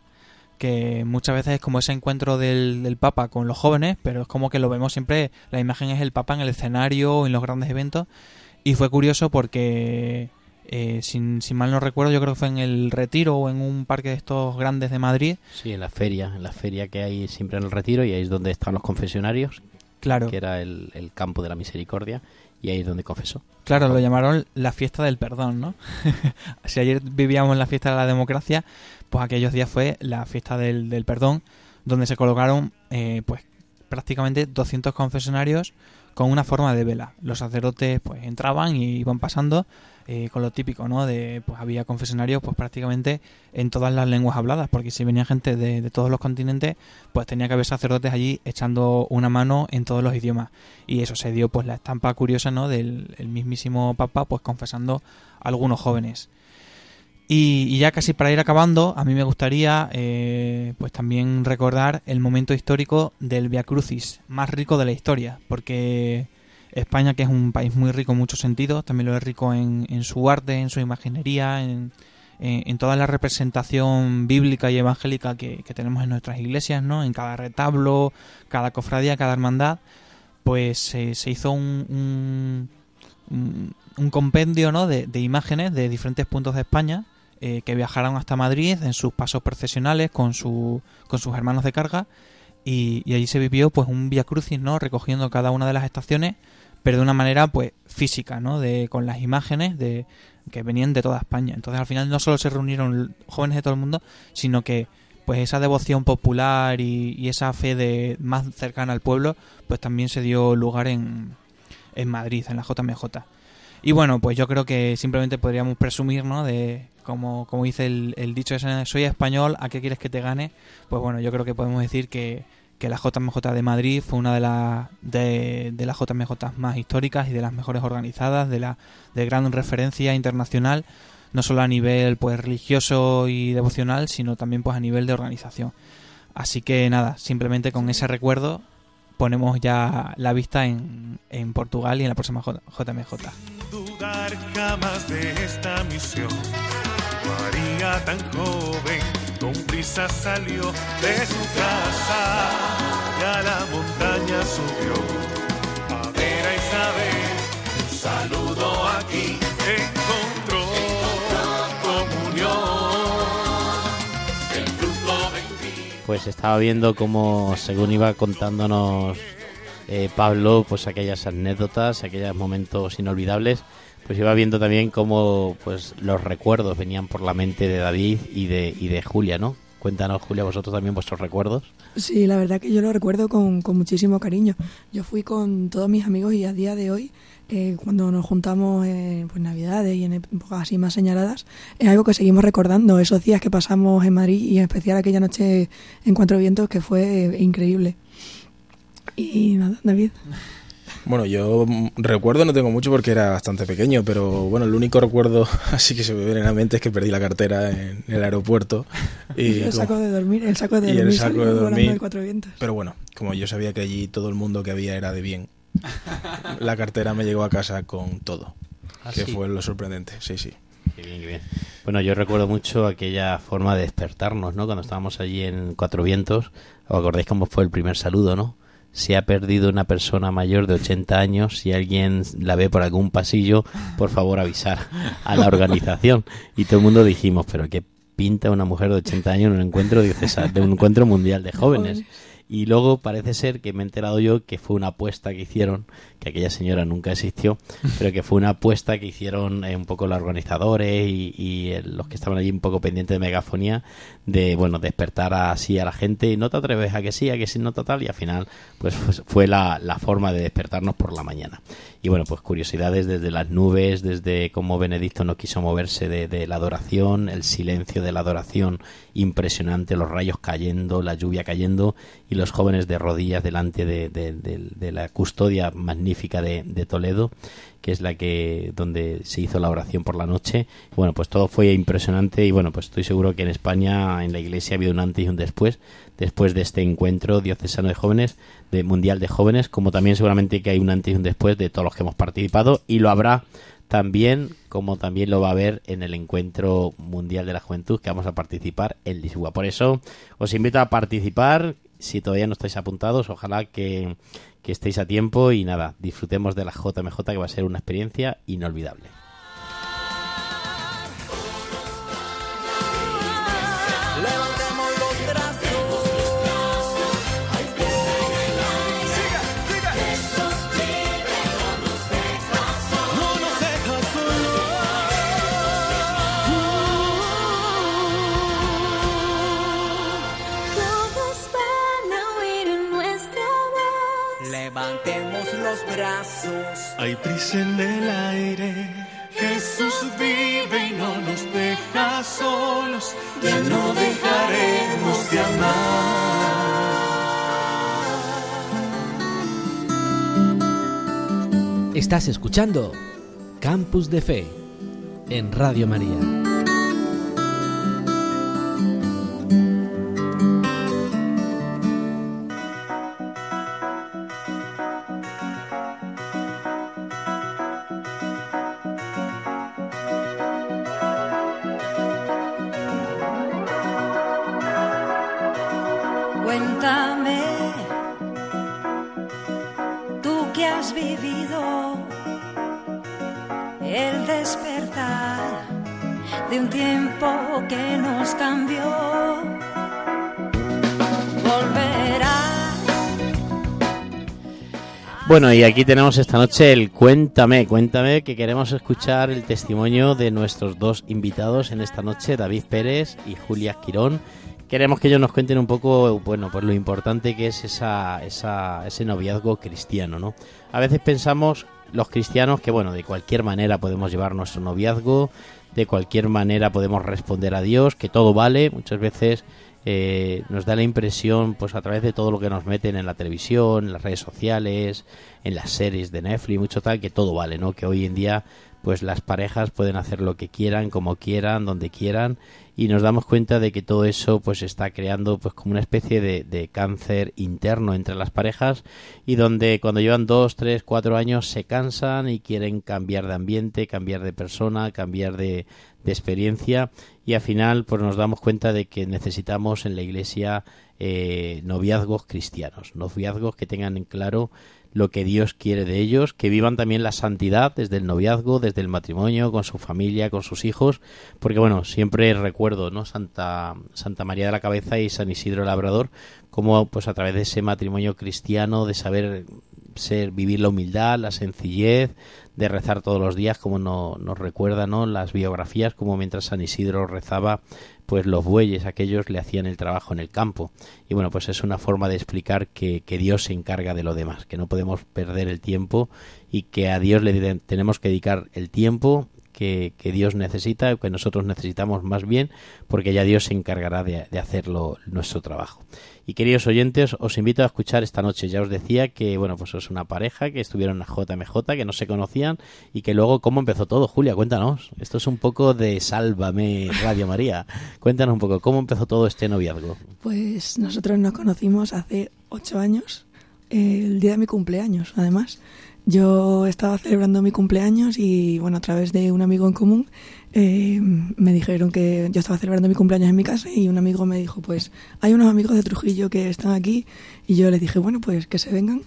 Speaker 2: Que muchas veces es como ese encuentro del, Papa con los jóvenes, pero es como que lo vemos siempre, la imagen es el Papa en el escenario en los grandes eventos. Y fue curioso porque, eh, sin, sin, mal no recuerdo, yo creo que fue en el Retiro o en un parque de estos grandes de Madrid.
Speaker 1: Sí, en la feria, en la feria que hay siempre en el Retiro y ahí es donde están los confesionarios,
Speaker 2: claro.
Speaker 1: que era el, campo de la misericordia, y ahí es donde confesó.
Speaker 2: Claro, lo llamaron la fiesta del perdón, ¿no? si ayer vivíamos la fiesta de la democracia, pues aquellos días fue la fiesta del, del perdón, donde se colocaron eh, pues prácticamente 200 confesionarios con una forma de vela. Los sacerdotes pues entraban y iban pasando eh, con lo típico, ¿no? De, pues había confesionarios pues prácticamente en todas las lenguas habladas, porque si venía gente de, todos los continentes, pues tenía que haber sacerdotes allí echando una mano en todos los idiomas. Y eso se dio pues la estampa curiosa, ¿no? Del mismísimo Papa pues confesando a algunos jóvenes. Y, ya casi para ir acabando, a mí me gustaría eh, pues también recordar el momento histórico del Via Crucis más rico de la historia, porque España, que es un país muy rico en muchos sentidos, también lo es rico en, en su arte, en su imaginería, en, en, toda la representación bíblica y evangélica que, tenemos en nuestras iglesias, ¿no? En cada retablo, cada cofradía, cada hermandad, pues se hizo un, un, compendio, ¿no? De, de, imágenes de diferentes puntos de España eh, que viajaron hasta Madrid en sus pasos procesionales con, su, con sus hermanos de carga y, y allí se vivió pues un Via Crucis, ¿no? Recogiendo cada una de las estaciones pero de una manera pues física, ¿no? De, con las imágenes de, que venían de toda España. Entonces al final no solo se reunieron jóvenes de todo el mundo, sino que pues esa devoción popular y, esa fe de más cercana al pueblo, pues también se dio lugar en, en Madrid, en la JMJ. Y bueno, pues yo creo que simplemente podríamos presumir, ¿no? De, como, como dice el, el dicho ese, soy español, ¿a qué quieres que te gane? Pues bueno, yo creo que podemos decir que, que la JMJ de Madrid fue una de, las de, las JMJ más históricas y de las mejores organizadas, de la de gran referencia internacional, no solo a nivel pues religioso y devocional, sino también pues a nivel de organización. Así que nada, simplemente con ese recuerdo ponemos ya la vista en, en Portugal y en la próxima JMJ.
Speaker 8: dudar jamás de esta misión. María tan joven, salió de su casa y a la montaña subió. A ver a Isabel, un saludo aquí, encontró comunión. El fruto.
Speaker 1: Pues estaba viendo cómo, según iba contándonos eh, Pablo, pues aquellas anécdotas, aquellos momentos inolvidables, pues iba viendo también cómo pues los recuerdos venían por la mente de David y de, y de Julia, ¿no? Cuéntanos, Julia, vosotros también vuestros recuerdos.
Speaker 3: Sí, la verdad que yo lo recuerdo con, con muchísimo cariño. Yo fui con todos mis amigos y a día de hoy, eh, cuando nos juntamos en pues, Navidades y en épocas así más señaladas, es algo que seguimos recordando, esos días que pasamos en Madrid y en especial aquella noche en Cuatro Vientos que fue increíble. Y nada, David.
Speaker 4: Bueno, yo recuerdo no tengo mucho porque era bastante pequeño, pero bueno, el único recuerdo así que se me viene a la mente es que perdí la cartera en el aeropuerto. Y
Speaker 3: el
Speaker 4: como-
Speaker 3: saco de dormir, el saco de
Speaker 4: y el
Speaker 3: dormir
Speaker 4: saco de dormir.
Speaker 3: del Cuatro Vientos.
Speaker 4: Pero bueno, como yo sabía que allí todo el mundo que había era de bien, la cartera me llegó a casa con todo.
Speaker 1: ¿Ah,
Speaker 4: que
Speaker 1: sí?
Speaker 4: fue lo sorprendente, sí, sí.
Speaker 1: Qué bien, qué bien. Bueno, yo recuerdo mucho aquella forma de despertarnos, ¿no? Cuando estábamos allí en Cuatro Vientos, ¿os acordáis cómo fue el primer saludo, no? Si ha perdido una persona mayor de 80 años, si alguien la ve por algún pasillo, por favor avisar a la organización. Y todo el mundo dijimos, pero qué pinta una mujer de 80 años en un encuentro diocesano- de un encuentro mundial de jóvenes. Y luego parece ser que me he enterado yo que fue una apuesta que hicieron, que aquella señora nunca existió, pero que fue una apuesta que hicieron eh, un poco los organizadores y, eh, los que estaban allí un poco pendientes de megafonía, de bueno, despertar así a la gente y no te atreves a que sí, a que sí, no total, y al final pues fue- fue la, la forma de despertarnos por la mañana. Y bueno, pues curiosidades desde las nubes, desde cómo Benedicto no quiso moverse de, la adoración, el silencio de la adoración impresionante, los rayos cayendo, la lluvia cayendo y los jóvenes de rodillas delante de, de- de- de la custodia magnífica de, de Toledo, que es la que donde se hizo la oración por la noche. Bueno, pues todo fue impresionante y bueno, pues estoy seguro que en España, en la iglesia, ha habido un antes y un después, después de este encuentro diocesano de jóvenes, de mundial de jóvenes, como también seguramente que hay un antes y un después de todos los que hemos participado y lo habrá también como también lo va a haber en el encuentro mundial de la juventud que vamos a participar en Lisboa. Por eso os invito a participar. Si todavía no estáis apuntados, ojalá que, que estéis a tiempo y nada, disfrutemos de la JMJ que va a ser una experiencia inolvidable.
Speaker 8: Prisa en el aire. Jesús vive y no nos deja solos. Ya no dejaremos de amar.
Speaker 5: Estás escuchando Campus de Fe en Radio María.
Speaker 1: Y aquí tenemos esta noche el Cuéntame, Cuéntame, que queremos escuchar el testimonio de nuestros dos invitados en esta noche, David Pérez y Julia Quirón. Queremos que ellos nos cuenten un poco, bueno, pues lo importante que es esa, esa, ese noviazgo cristiano, ¿no? A veces pensamos los cristianos que, bueno, de cualquier manera podemos llevar nuestro noviazgo, de cualquier manera podemos responder a Dios, que todo vale. Muchas veces eh, nos da la impresión, pues a través de todo lo que nos meten en la televisión, en las redes sociales, en las series de Netflix, mucho tal, que todo vale, ¿no? Que hoy en día, pues las parejas pueden hacer lo que quieran, como quieran, donde quieran, y nos damos cuenta de que todo eso, pues está creando, pues como una especie de, de cáncer interno entre las parejas, y donde cuando llevan dos, tres, cuatro años se cansan y quieren cambiar de ambiente, cambiar de persona, cambiar de, de experiencia y al final pues nos damos cuenta de que necesitamos en la iglesia eh, noviazgos cristianos, noviazgos que tengan en claro lo que Dios quiere de ellos, que vivan también la santidad desde el noviazgo, desde el matrimonio, con su familia, con sus hijos, porque bueno, siempre recuerdo, ¿no? Santa, Santa María de la Cabeza y San Isidro Labrador, como pues a través de ese matrimonio cristiano, de saber ser, vivir la humildad, la sencillez, de rezar todos los días, como no, nos recuerda ¿no? las biografías, como mientras San Isidro rezaba, pues los bueyes, aquellos le hacían el trabajo en el campo. Y bueno, pues es una forma de explicar que, que Dios se encarga de lo demás, que no podemos perder el tiempo y que a Dios le tenemos que dedicar el tiempo que, que, Dios necesita, que nosotros necesitamos más bien, porque ya Dios se encargará de, de hacerlo nuestro trabajo. Y queridos oyentes, os invito a escuchar esta noche. Ya os decía que, bueno, pues es una pareja que estuvieron en JMJ, que no se conocían y que luego, ¿cómo empezó todo? Julia, cuéntanos. Esto es un poco de Sálvame Radio María. Cuéntanos un poco, ¿cómo empezó todo este noviazgo?
Speaker 3: Pues nosotros nos conocimos hace ocho años, el día de mi cumpleaños, además. Yo estaba celebrando mi cumpleaños y, bueno, a través de un amigo en común eh, me dijeron que yo estaba celebrando mi cumpleaños en mi casa y un amigo me dijo, pues hay unos amigos de Trujillo que están aquí y yo les dije, bueno, pues que se vengan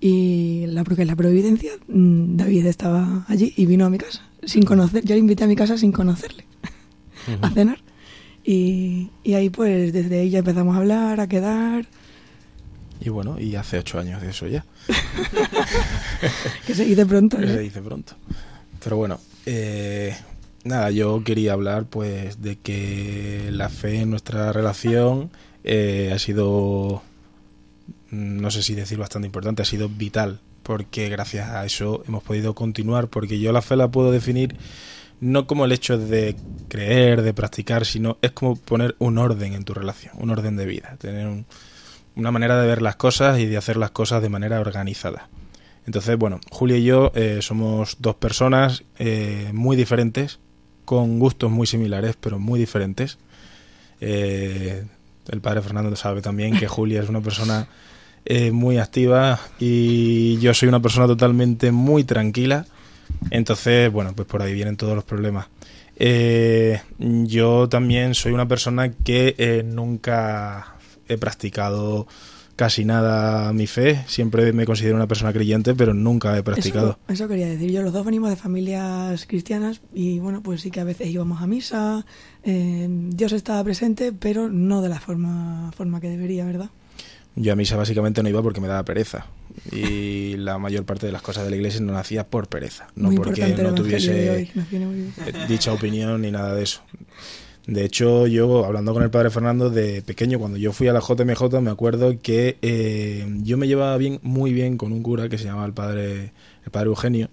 Speaker 3: y la, porque la providencia, mm, David estaba allí y vino a mi casa sin conocer, yo le invité a mi casa sin conocerle uh -huh. a cenar y, y ahí pues desde ahí ya empezamos a hablar, a quedar
Speaker 4: y bueno, y hace ocho años de eso ya.
Speaker 3: que se dice pronto.
Speaker 4: Que
Speaker 3: ¿eh?
Speaker 4: se dice pronto. Pero bueno, eh, nada, yo quería hablar pues de que la fe en nuestra relación eh, ha sido, no sé si decir bastante importante, ha sido vital, porque gracias a eso hemos podido continuar, porque yo la fe la puedo definir no como el hecho de creer, de practicar, sino es como poner un orden en tu relación, un orden de vida, tener un, una manera de ver las cosas y de hacer las cosas de manera organizada. Entonces, bueno, Julia y yo eh, somos dos personas eh, muy diferentes, con gustos muy similares, pero muy diferentes. Eh, el padre Fernando sabe también que Julia es una persona eh, muy activa y yo soy una persona totalmente muy tranquila. Entonces, bueno, pues por ahí vienen todos los problemas. Eh, yo también soy una persona que eh, nunca he practicado casi nada mi fe. Siempre me considero una persona creyente, pero nunca he practicado.
Speaker 3: Eso, eso, quería decir. Yo los dos venimos de familias cristianas y bueno, pues sí que a veces íbamos a misa. Eh, Dios estaba presente, pero no de la forma, forma que debería, ¿verdad?
Speaker 4: Yo a misa básicamente no iba porque me daba pereza. Y la mayor parte de las cosas de la iglesia no las hacía por pereza. No
Speaker 3: muy
Speaker 4: porque no tuviese
Speaker 3: hoy,
Speaker 4: dicha opinión ni nada de eso. De hecho, yo hablando con el padre Fernando de pequeño, cuando yo fui a la JMJ, me acuerdo que eh, yo me llevaba bien, muy bien con un cura que se llamaba el padre, el padre Eugenio.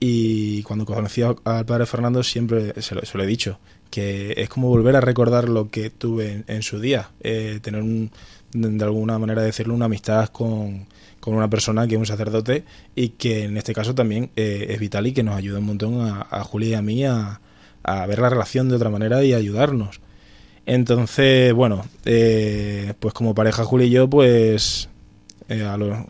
Speaker 4: Y cuando conocí al padre Fernando siempre se lo, se lo, he dicho, que es como volver a recordar lo que tuve en, en su día, eh, tener un, de alguna manera decirlo, una amistad con, con, una persona que es un sacerdote y que en este caso también eh, es vital y que nos ayuda un montón a, a Julia y a mí a, a ver la relación de otra manera y ayudarnos. Entonces, bueno, eh, pues como pareja Julia y yo, pues eh, a lo,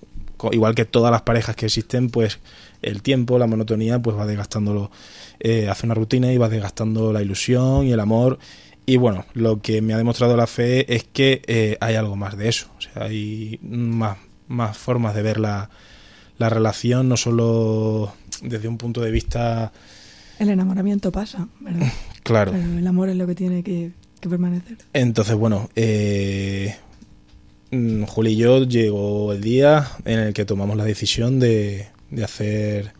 Speaker 4: igual que todas las parejas que existen, pues el tiempo, la monotonía, pues va desgastándolo, eh, hace una rutina y va desgastando la ilusión y el amor. Y bueno, lo que me ha demostrado la fe es que eh, hay algo más de eso, o sea, hay más, más formas de ver la, la relación, no solo desde un punto de vista
Speaker 3: el enamoramiento pasa, ¿verdad?
Speaker 4: Claro.
Speaker 3: Pero el amor es lo que tiene que, que permanecer.
Speaker 4: Entonces, bueno, eh, mm, Juli y yo llegó el día en el que tomamos la decisión de, de hacer,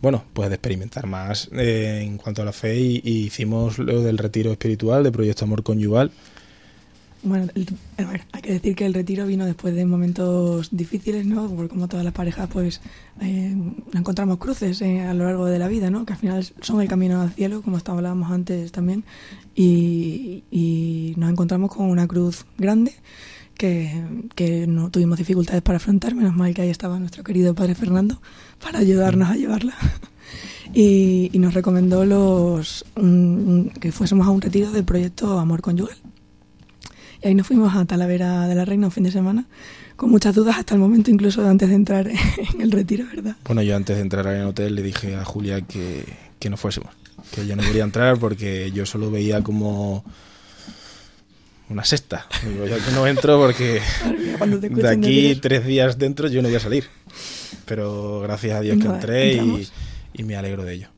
Speaker 4: bueno, pues de experimentar más eh, en cuanto a la fe y, y hicimos lo del retiro espiritual de Proyecto Amor Conyugal.
Speaker 3: Bueno, el- ver, hay que decir que el retiro vino después de momentos difíciles, ¿no? Porque como todas las parejas, pues eh, encontramos cruces eh, a lo largo de la vida, ¿no? Que al final son el camino al cielo, como hablábamos antes también, y, nos encontramos con una cruz grande que, que no tuvimos dificultades para afrontar, menos mal que ahí estaba nuestro querido padre Fernando para ayudarnos a llevarla. Y, nos recomendó los un- que fuésemos a un retiro del proyecto Amor Conyugal. Y ahí nos fuimos a Talavera de la Reina un fin de semana, con muchas dudas hasta el momento incluso de antes de entrar en el retiro, ¿verdad?
Speaker 4: Bueno, yo antes de entrar en el hotel le dije a Julia que, que no fuésemos, que yo no quería entrar porque yo solo veía como una sexta. Digo, yo no entro porque de aquí tres días dentro yo no voy a salir. Pero gracias a Dios que entré y, y me alegro de ello.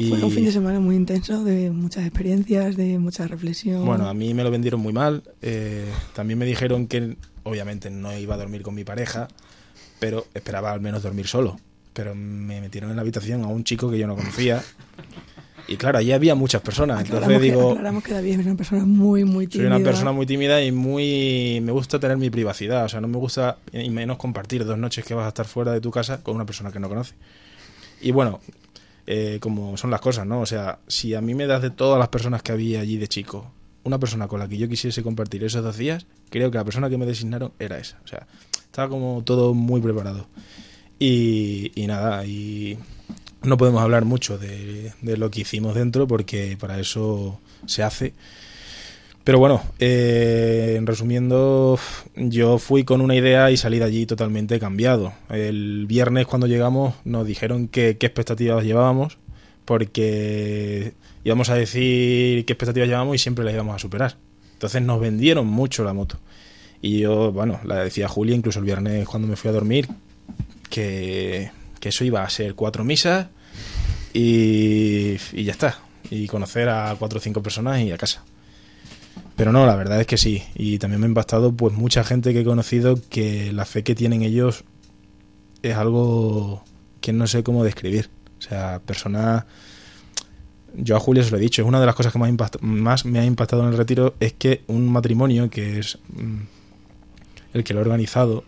Speaker 4: Y
Speaker 3: Fue un fin de semana muy intenso, de muchas experiencias, de mucha reflexión.
Speaker 4: bueno, a mí me lo vendieron muy mal. Eh, también me dijeron que obviamente no iba a dormir con mi pareja, pero esperaba al menos dormir solo. Pero me metieron en la habitación a un chico que yo no conocía. Y claro, allí había muchas personas. Entonces
Speaker 3: aclaramos, que,
Speaker 4: digo,
Speaker 3: aclaramos que David es una persona muy, muy
Speaker 4: soy
Speaker 3: tímida.
Speaker 4: una persona muy tímida y muy me gusta tener mi privacidad. O sea, no me gusta y menos compartir dos noches que vas a estar fuera de tu casa con una persona que no conoce. Y bueno, eh, como son las cosas, ¿no? O sea, si a mí me das de todas las personas que había allí de chico, una persona con la que yo quisiese compartir esos dos días, creo que la persona que me designaron era esa. O sea, estaba como todo muy preparado. Y, y nada, y no podemos hablar mucho de, de lo que hicimos dentro porque para eso se hace. Pero bueno, eh, en resumiendo, yo fui con una idea y salí de allí totalmente cambiado. El viernes cuando llegamos nos dijeron que, qué expectativas llevábamos, porque íbamos a decir qué expectativas llevábamos y siempre las íbamos a superar. Entonces nos vendieron mucho la moto. Y yo, bueno, la decía Julia incluso el viernes cuando me fui a dormir, que, que eso iba a ser cuatro misas y, y ya está. Y conocer a cuatro o cinco personas y a casa. Pero no, la verdad es que sí. Y también me ha impactado pues mucha gente que he conocido que la fe que tienen ellos es algo que no sé cómo describir. O sea, personas... Yo a Julia se lo he dicho, es una de las cosas que más, me ha impactado en el retiro es que un matrimonio que es mm, el que lo ha organizado,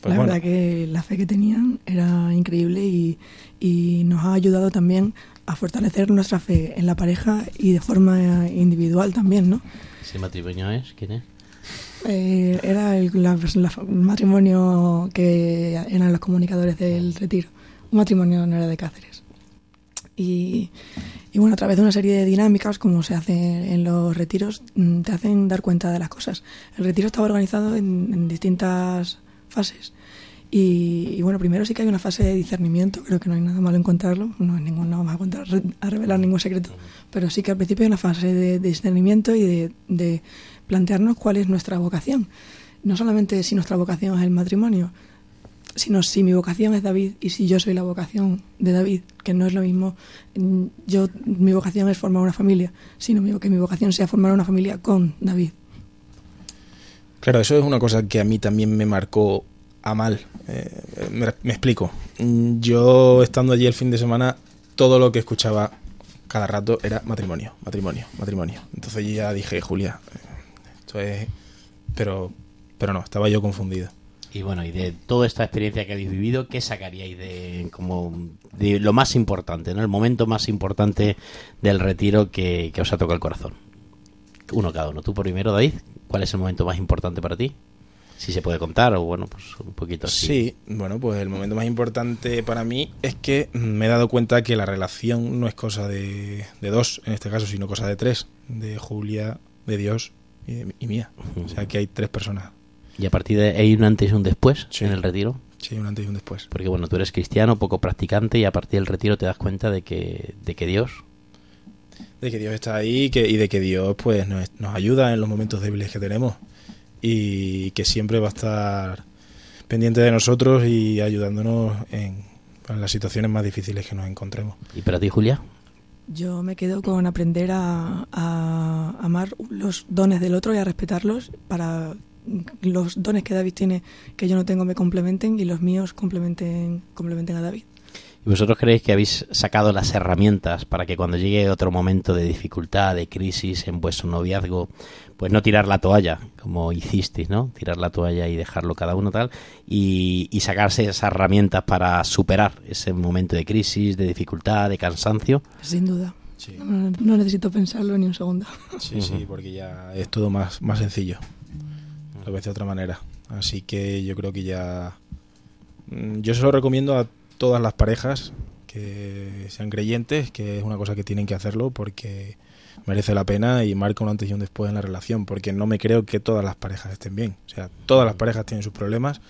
Speaker 4: pues
Speaker 3: la
Speaker 4: bueno,
Speaker 3: verdad que la fe que tenían era increíble y, y nos ha ayudado también a fortalecer nuestra fe en la pareja y de forma individual también, ¿no?
Speaker 1: ¿Ese matrimonio es? ¿Quién es?
Speaker 3: Eh, era el, la- la- matrimonio que eran los comunicadores del retiro. Un matrimonio no era de Cáceres. Y, y bueno, a través de una serie de dinámicas, como se hace en los retiros, mm, te hacen dar cuenta de las cosas. El retiro estaba organizado en, en distintas fases. Y, y bueno, primero sí que hay una fase de discernimiento, creo que no hay nada malo en contarlo, no, es ningún, no vamos a, a revelar ningún secreto, pero sí que al principio hay una fase de, discernimiento y de, de plantearnos cuál es nuestra vocación. No solamente si nuestra vocación es el matrimonio, sino si mi vocación es David y si yo soy la vocación de David, que no es lo mismo, mm, yo mi vocación es formar una familia, sino que mi vocación sea formar una familia con David.
Speaker 4: Claro, eso es una cosa que a mí también me marcó a mal. Eh, me, me explico. Mm, Yo estando allí el fin de semana, todo lo que escuchaba cada rato era matrimonio, matrimonio, matrimonio. Entonces yo ya dije, Julia, eh, esto es... Pero, pero no, estaba yo confundido.
Speaker 1: Y bueno, y de toda esta experiencia que habéis vivido, ¿qué sacaríais de como de lo más importante, ¿no? El momento más importante del retiro que, que os ha tocado el corazón. Uno cada uno. Tú primero, David, ¿cuál es el momento más importante para ti? Si se puede contar, o bueno, pues un poquito así.
Speaker 4: Sí, bueno, pues el momento más importante para mí es que me he dado cuenta que la relación no es cosa de, de dos, en este caso, sino cosa de tres. De Julia, de Dios y, de- y mía. O sea, que hay tres personas.
Speaker 1: Y a partir de ahí un antes y un después
Speaker 4: Sí.
Speaker 1: en el retiro.
Speaker 4: Sí, un antes y un después.
Speaker 1: Porque bueno, tú eres cristiano, poco practicante, y a partir del retiro te das cuenta de que, de que Dios
Speaker 4: De que Dios está ahí y que, y de que Dios pues nos, nos ayuda en los momentos débiles que tenemos. Y que siempre va a estar pendiente de nosotros y ayudándonos en, en las situaciones más difíciles que nos encontremos.
Speaker 1: ¿Y para ti, Julia?
Speaker 3: Yo me quedo con aprender a, a amar los dones del otro y a respetarlos para los dones que David tiene que yo no tengo me complementen y los míos complementen, complementen a David.
Speaker 1: ¿Y vosotros creéis que habéis sacado las herramientas para que cuando llegue otro momento de dificultad, de crisis en vuestro noviazgo, pues no tirar la toalla, como hicisteis, ¿no? Tirar la toalla y dejarlo cada uno tal, y, y sacarse esas herramientas para superar ese momento de crisis, de dificultad, de cansancio?
Speaker 3: Sin duda.
Speaker 4: Sí.
Speaker 3: No, no necesito pensarlo ni un segundo.
Speaker 4: Sí, sí, porque ya es todo más, más sencillo. Lo ves de otra manera. Así que yo creo que ya. mm, Yo se lo recomiendo a todas las parejas que sean creyentes, que es una cosa que tienen que hacerlo porque merece la pena y marca un antes y un después en la relación. Porque no me creo que todas las parejas estén bien. O sea, todas las parejas tienen sus problemas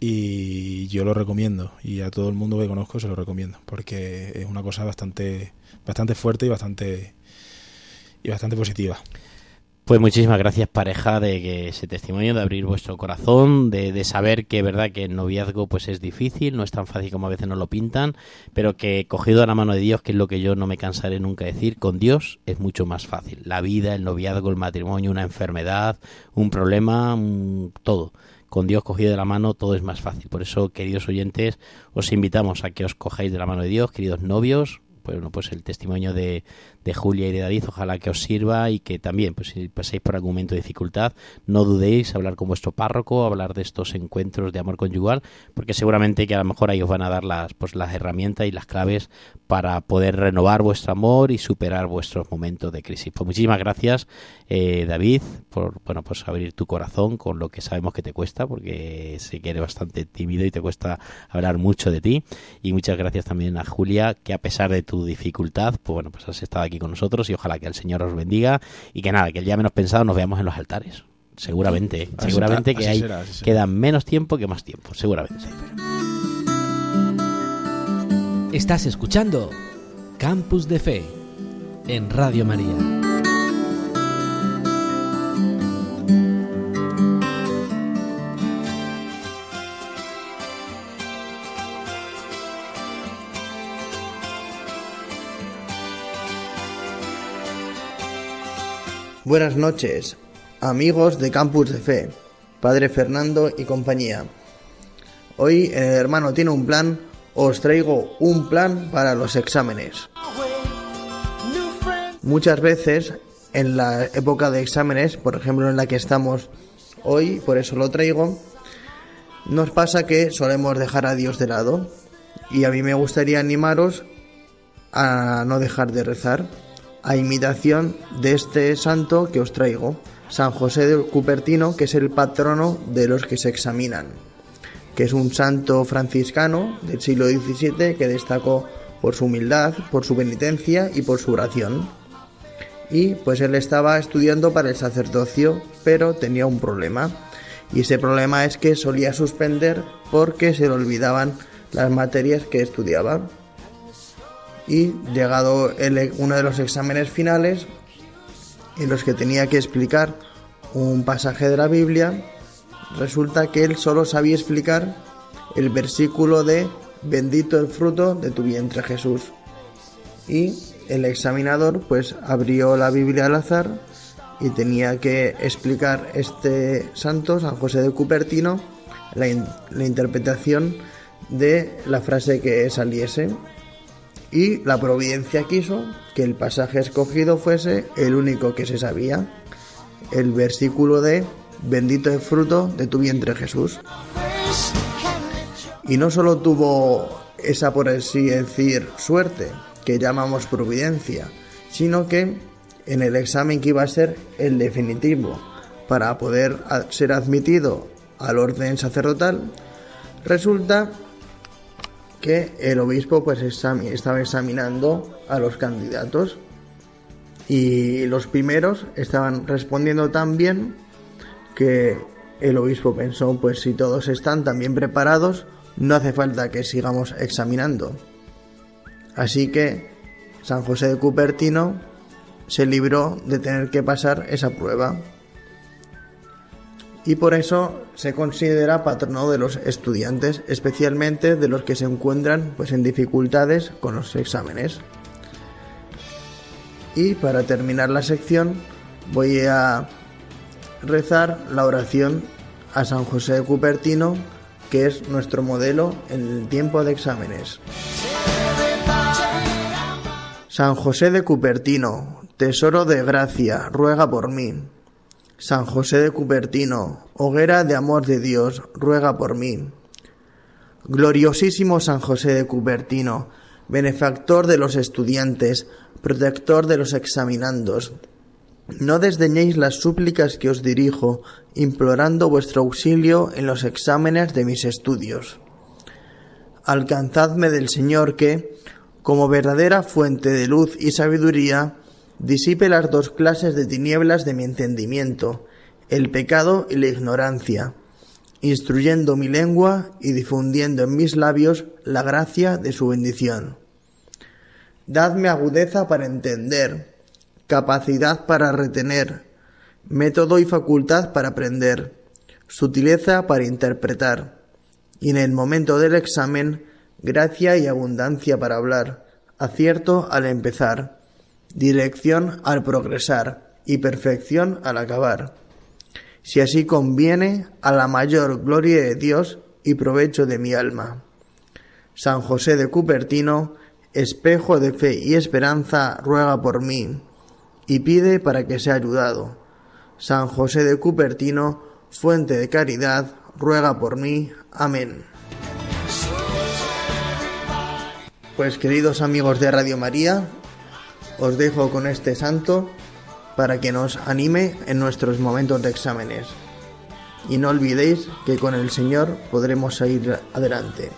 Speaker 4: y yo lo recomiendo. Y a todo el mundo que conozco se lo recomiendo porque es una cosa bastante, bastante fuerte y bastante, y bastante positiva.
Speaker 1: Pues muchísimas gracias pareja de que ese testimonio, de abrir vuestro corazón, de, de saber que verdad que el noviazgo pues es difícil, no es tan fácil como a veces nos lo pintan, pero que cogido a la mano de Dios, que es lo que yo no me cansaré nunca de decir, con Dios es mucho más fácil. La vida, el noviazgo, el matrimonio, una enfermedad, un problema, un- todo. Con Dios cogido de la mano todo es más fácil. Por eso, queridos oyentes, os invitamos a que os cojáis de la mano de Dios, queridos novios, bueno, pues el testimonio de, de Julia y de David, ojalá que os sirva y que también, pues si pasáis por algún momento de dificultad, no dudéis hablar con vuestro párroco, hablar de estos encuentros de amor conyugal, porque seguramente que a lo mejor ahí os van a dar las, pues las herramientas y las claves para poder renovar vuestro amor y superar vuestros momentos de crisis. Pues muchísimas gracias, eh, David, por bueno, pues abrir tu corazón con lo que sabemos que te cuesta, porque sé que eres bastante tímido y te cuesta hablar mucho de ti. Y muchas gracias también a Julia, que a pesar de tu dificultad, pues bueno, pues has estado aquí con nosotros y ojalá que el Señor os bendiga y que nada, que el día menos pensado nos veamos en los altares. Seguramente,
Speaker 4: Así
Speaker 1: seguramente que hay
Speaker 4: será.
Speaker 1: queda menos tiempo que más tiempo, seguramente.
Speaker 5: Estás escuchando Campus de Fe en Radio María.
Speaker 9: Buenas noches, amigos de Campus de Fe, Padre Fernando y compañía. Hoy el hermano tiene un plan, os traigo un plan para los exámenes. Muchas veces en la época de exámenes, por ejemplo en la que estamos hoy, por eso lo traigo, nos pasa que solemos dejar a Dios de lado. Y a mí me gustaría animaros a no dejar de rezar, a imitación de este santo que os traigo, San José de Cupertino, que es el patrono de los que se examinan, que es un santo franciscano del siglo XVII que destacó por su humildad, por su penitencia y por su oración. Y pues él estaba estudiando para el sacerdocio, pero tenía un problema. Y ese problema es que solía suspender porque se le olvidaban las materias que estudiaba y llegado el- uno de los exámenes finales en los que tenía que explicar un pasaje de la Biblia, resulta que él solo sabía explicar el versículo de bendito el fruto de tu vientre Jesús. Y el examinador pues abrió la Biblia al azar y tenía que explicar este santo, San José de Cupertino, la, la interpretación de la frase que saliese y la providencia quiso que el pasaje escogido fuese el único que se sabía, el versículo de bendito el fruto de tu vientre Jesús. Y no solo tuvo esa, por así decir, suerte, que llamamos providencia, sino que en el examen que iba a ser el definitivo, para poder ser admitido al orden sacerdotal, resulta que el obispo pues estaba examinando a los candidatos y los primeros estaban respondiendo tan bien que el obispo pensó pues si todos están tan bien preparados no hace falta que sigamos examinando. Así que San José de Cupertino se libró de tener que pasar esa prueba y por eso se considera patrono de los estudiantes, especialmente de los que se encuentran pues en dificultades con los exámenes. Y para terminar la sección voy a rezar la oración a San José de Cupertino, que es nuestro modelo en el tiempo de exámenes. San José de Cupertino, tesoro de gracia, ruega por mí. San José de Cupertino, hoguera de amor de Dios, ruega por mí. Gloriosísimo San José de Cupertino, benefactor de los estudiantes, protector de los examinandos, no desdeñéis las súplicas que os dirijo, implorando vuestro auxilio en los exámenes de mis estudios. Alcanzadme del Señor que, como verdadera fuente de luz y sabiduría, disipe las dos clases de tinieblas de mi entendimiento, el pecado y la ignorancia, instruyendo mi lengua y difundiendo en mis labios la gracia de su bendición. Dadme agudeza para entender, capacidad para retener, método y facultad para aprender, sutileza para interpretar, y en el momento del examen, gracia y abundancia para hablar, acierto al empezar, dirección al progresar y perfección al acabar. Si así conviene a la mayor gloria de Dios y provecho de mi alma. San José de Cupertino, espejo de fe y esperanza, ruega por mí y pide para que sea ayudado. San José de Cupertino, fuente de caridad, ruega por mí. Amén. Pues queridos amigos de Radio María, os dejo con este santo para que nos anime en nuestros momentos de exámenes. Y no olvidéis que con el Señor podremos salir adelante.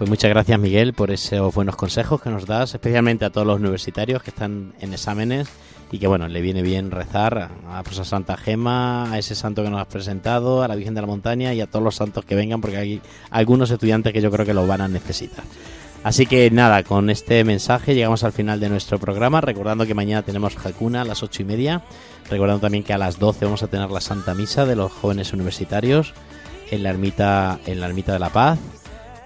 Speaker 1: Pues muchas gracias Miguel por esos buenos consejos que nos das, especialmente a todos los universitarios que están en exámenes y que bueno, le viene bien rezar a, pues, Santa Gema, a ese santo que nos has presentado, a la Virgen de la Montaña y a todos los santos que vengan porque hay algunos estudiantes que yo creo que lo van a necesitar. Así que nada, con este mensaje llegamos al final de nuestro programa, recordando que mañana tenemos Hakuna a las ocho y media, recordando también que a las 12 vamos a tener la Santa Misa de los jóvenes universitarios en la ermita, en la ermita de la Paz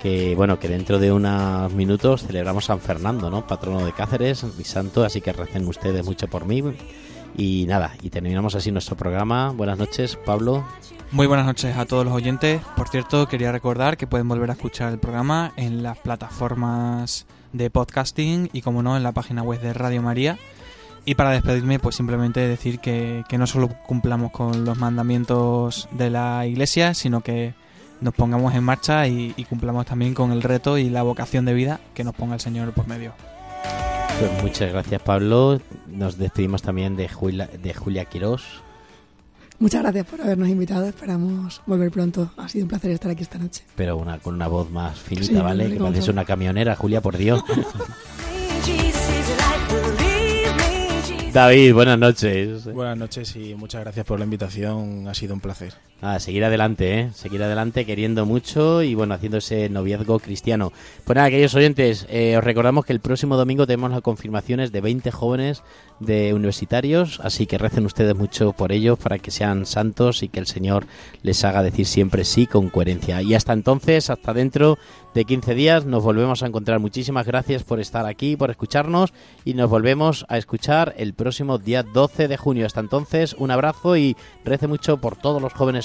Speaker 1: que bueno, que dentro de unos minutos celebramos San Fernando, ¿no? Patrono de Cáceres, mi santo, así que recen ustedes mucho por mí. Y nada, y terminamos así nuestro programa. Buenas noches, Pablo.
Speaker 2: Muy buenas noches a todos los oyentes. Por cierto, quería recordar que pueden volver a escuchar el programa en las plataformas de podcasting y, como no, en la página web de Radio María. Y para despedirme, pues simplemente decir que, que no solo cumplamos con los mandamientos de la Iglesia, sino que nos pongamos en marcha y, cumplamos también con el reto y la vocación de vida que nos ponga el Señor por medio.
Speaker 1: Pues muchas gracias Pablo. Nos despedimos también de Julia, de Julia Quirós.
Speaker 3: Muchas gracias por habernos invitado. Esperamos volver pronto. Ha sido un placer estar aquí esta noche.
Speaker 1: Pero una, con una voz más finita, ¿vale? Que pareces una camionera, Julia, por Dios. David, buenas noches.
Speaker 4: Buenas noches y muchas gracias por la invitación. Ha sido un placer.
Speaker 1: Ah, seguir adelante, ¿eh? Seguir adelante queriendo mucho y bueno, haciendo ese noviazgo cristiano. Pues nada, queridos oyentes, eh, os recordamos que el próximo domingo tenemos las confirmaciones de 20 jóvenes de universitarios, así que recen ustedes mucho por ellos para que sean santos y que el Señor les haga decir siempre sí con coherencia. Y hasta entonces, hasta dentro de 15 días, nos volvemos a encontrar. Muchísimas gracias por estar aquí, por escucharnos y nos volvemos a escuchar el próximo día 12 de junio. Hasta entonces, un abrazo y rece mucho por todos los jóvenes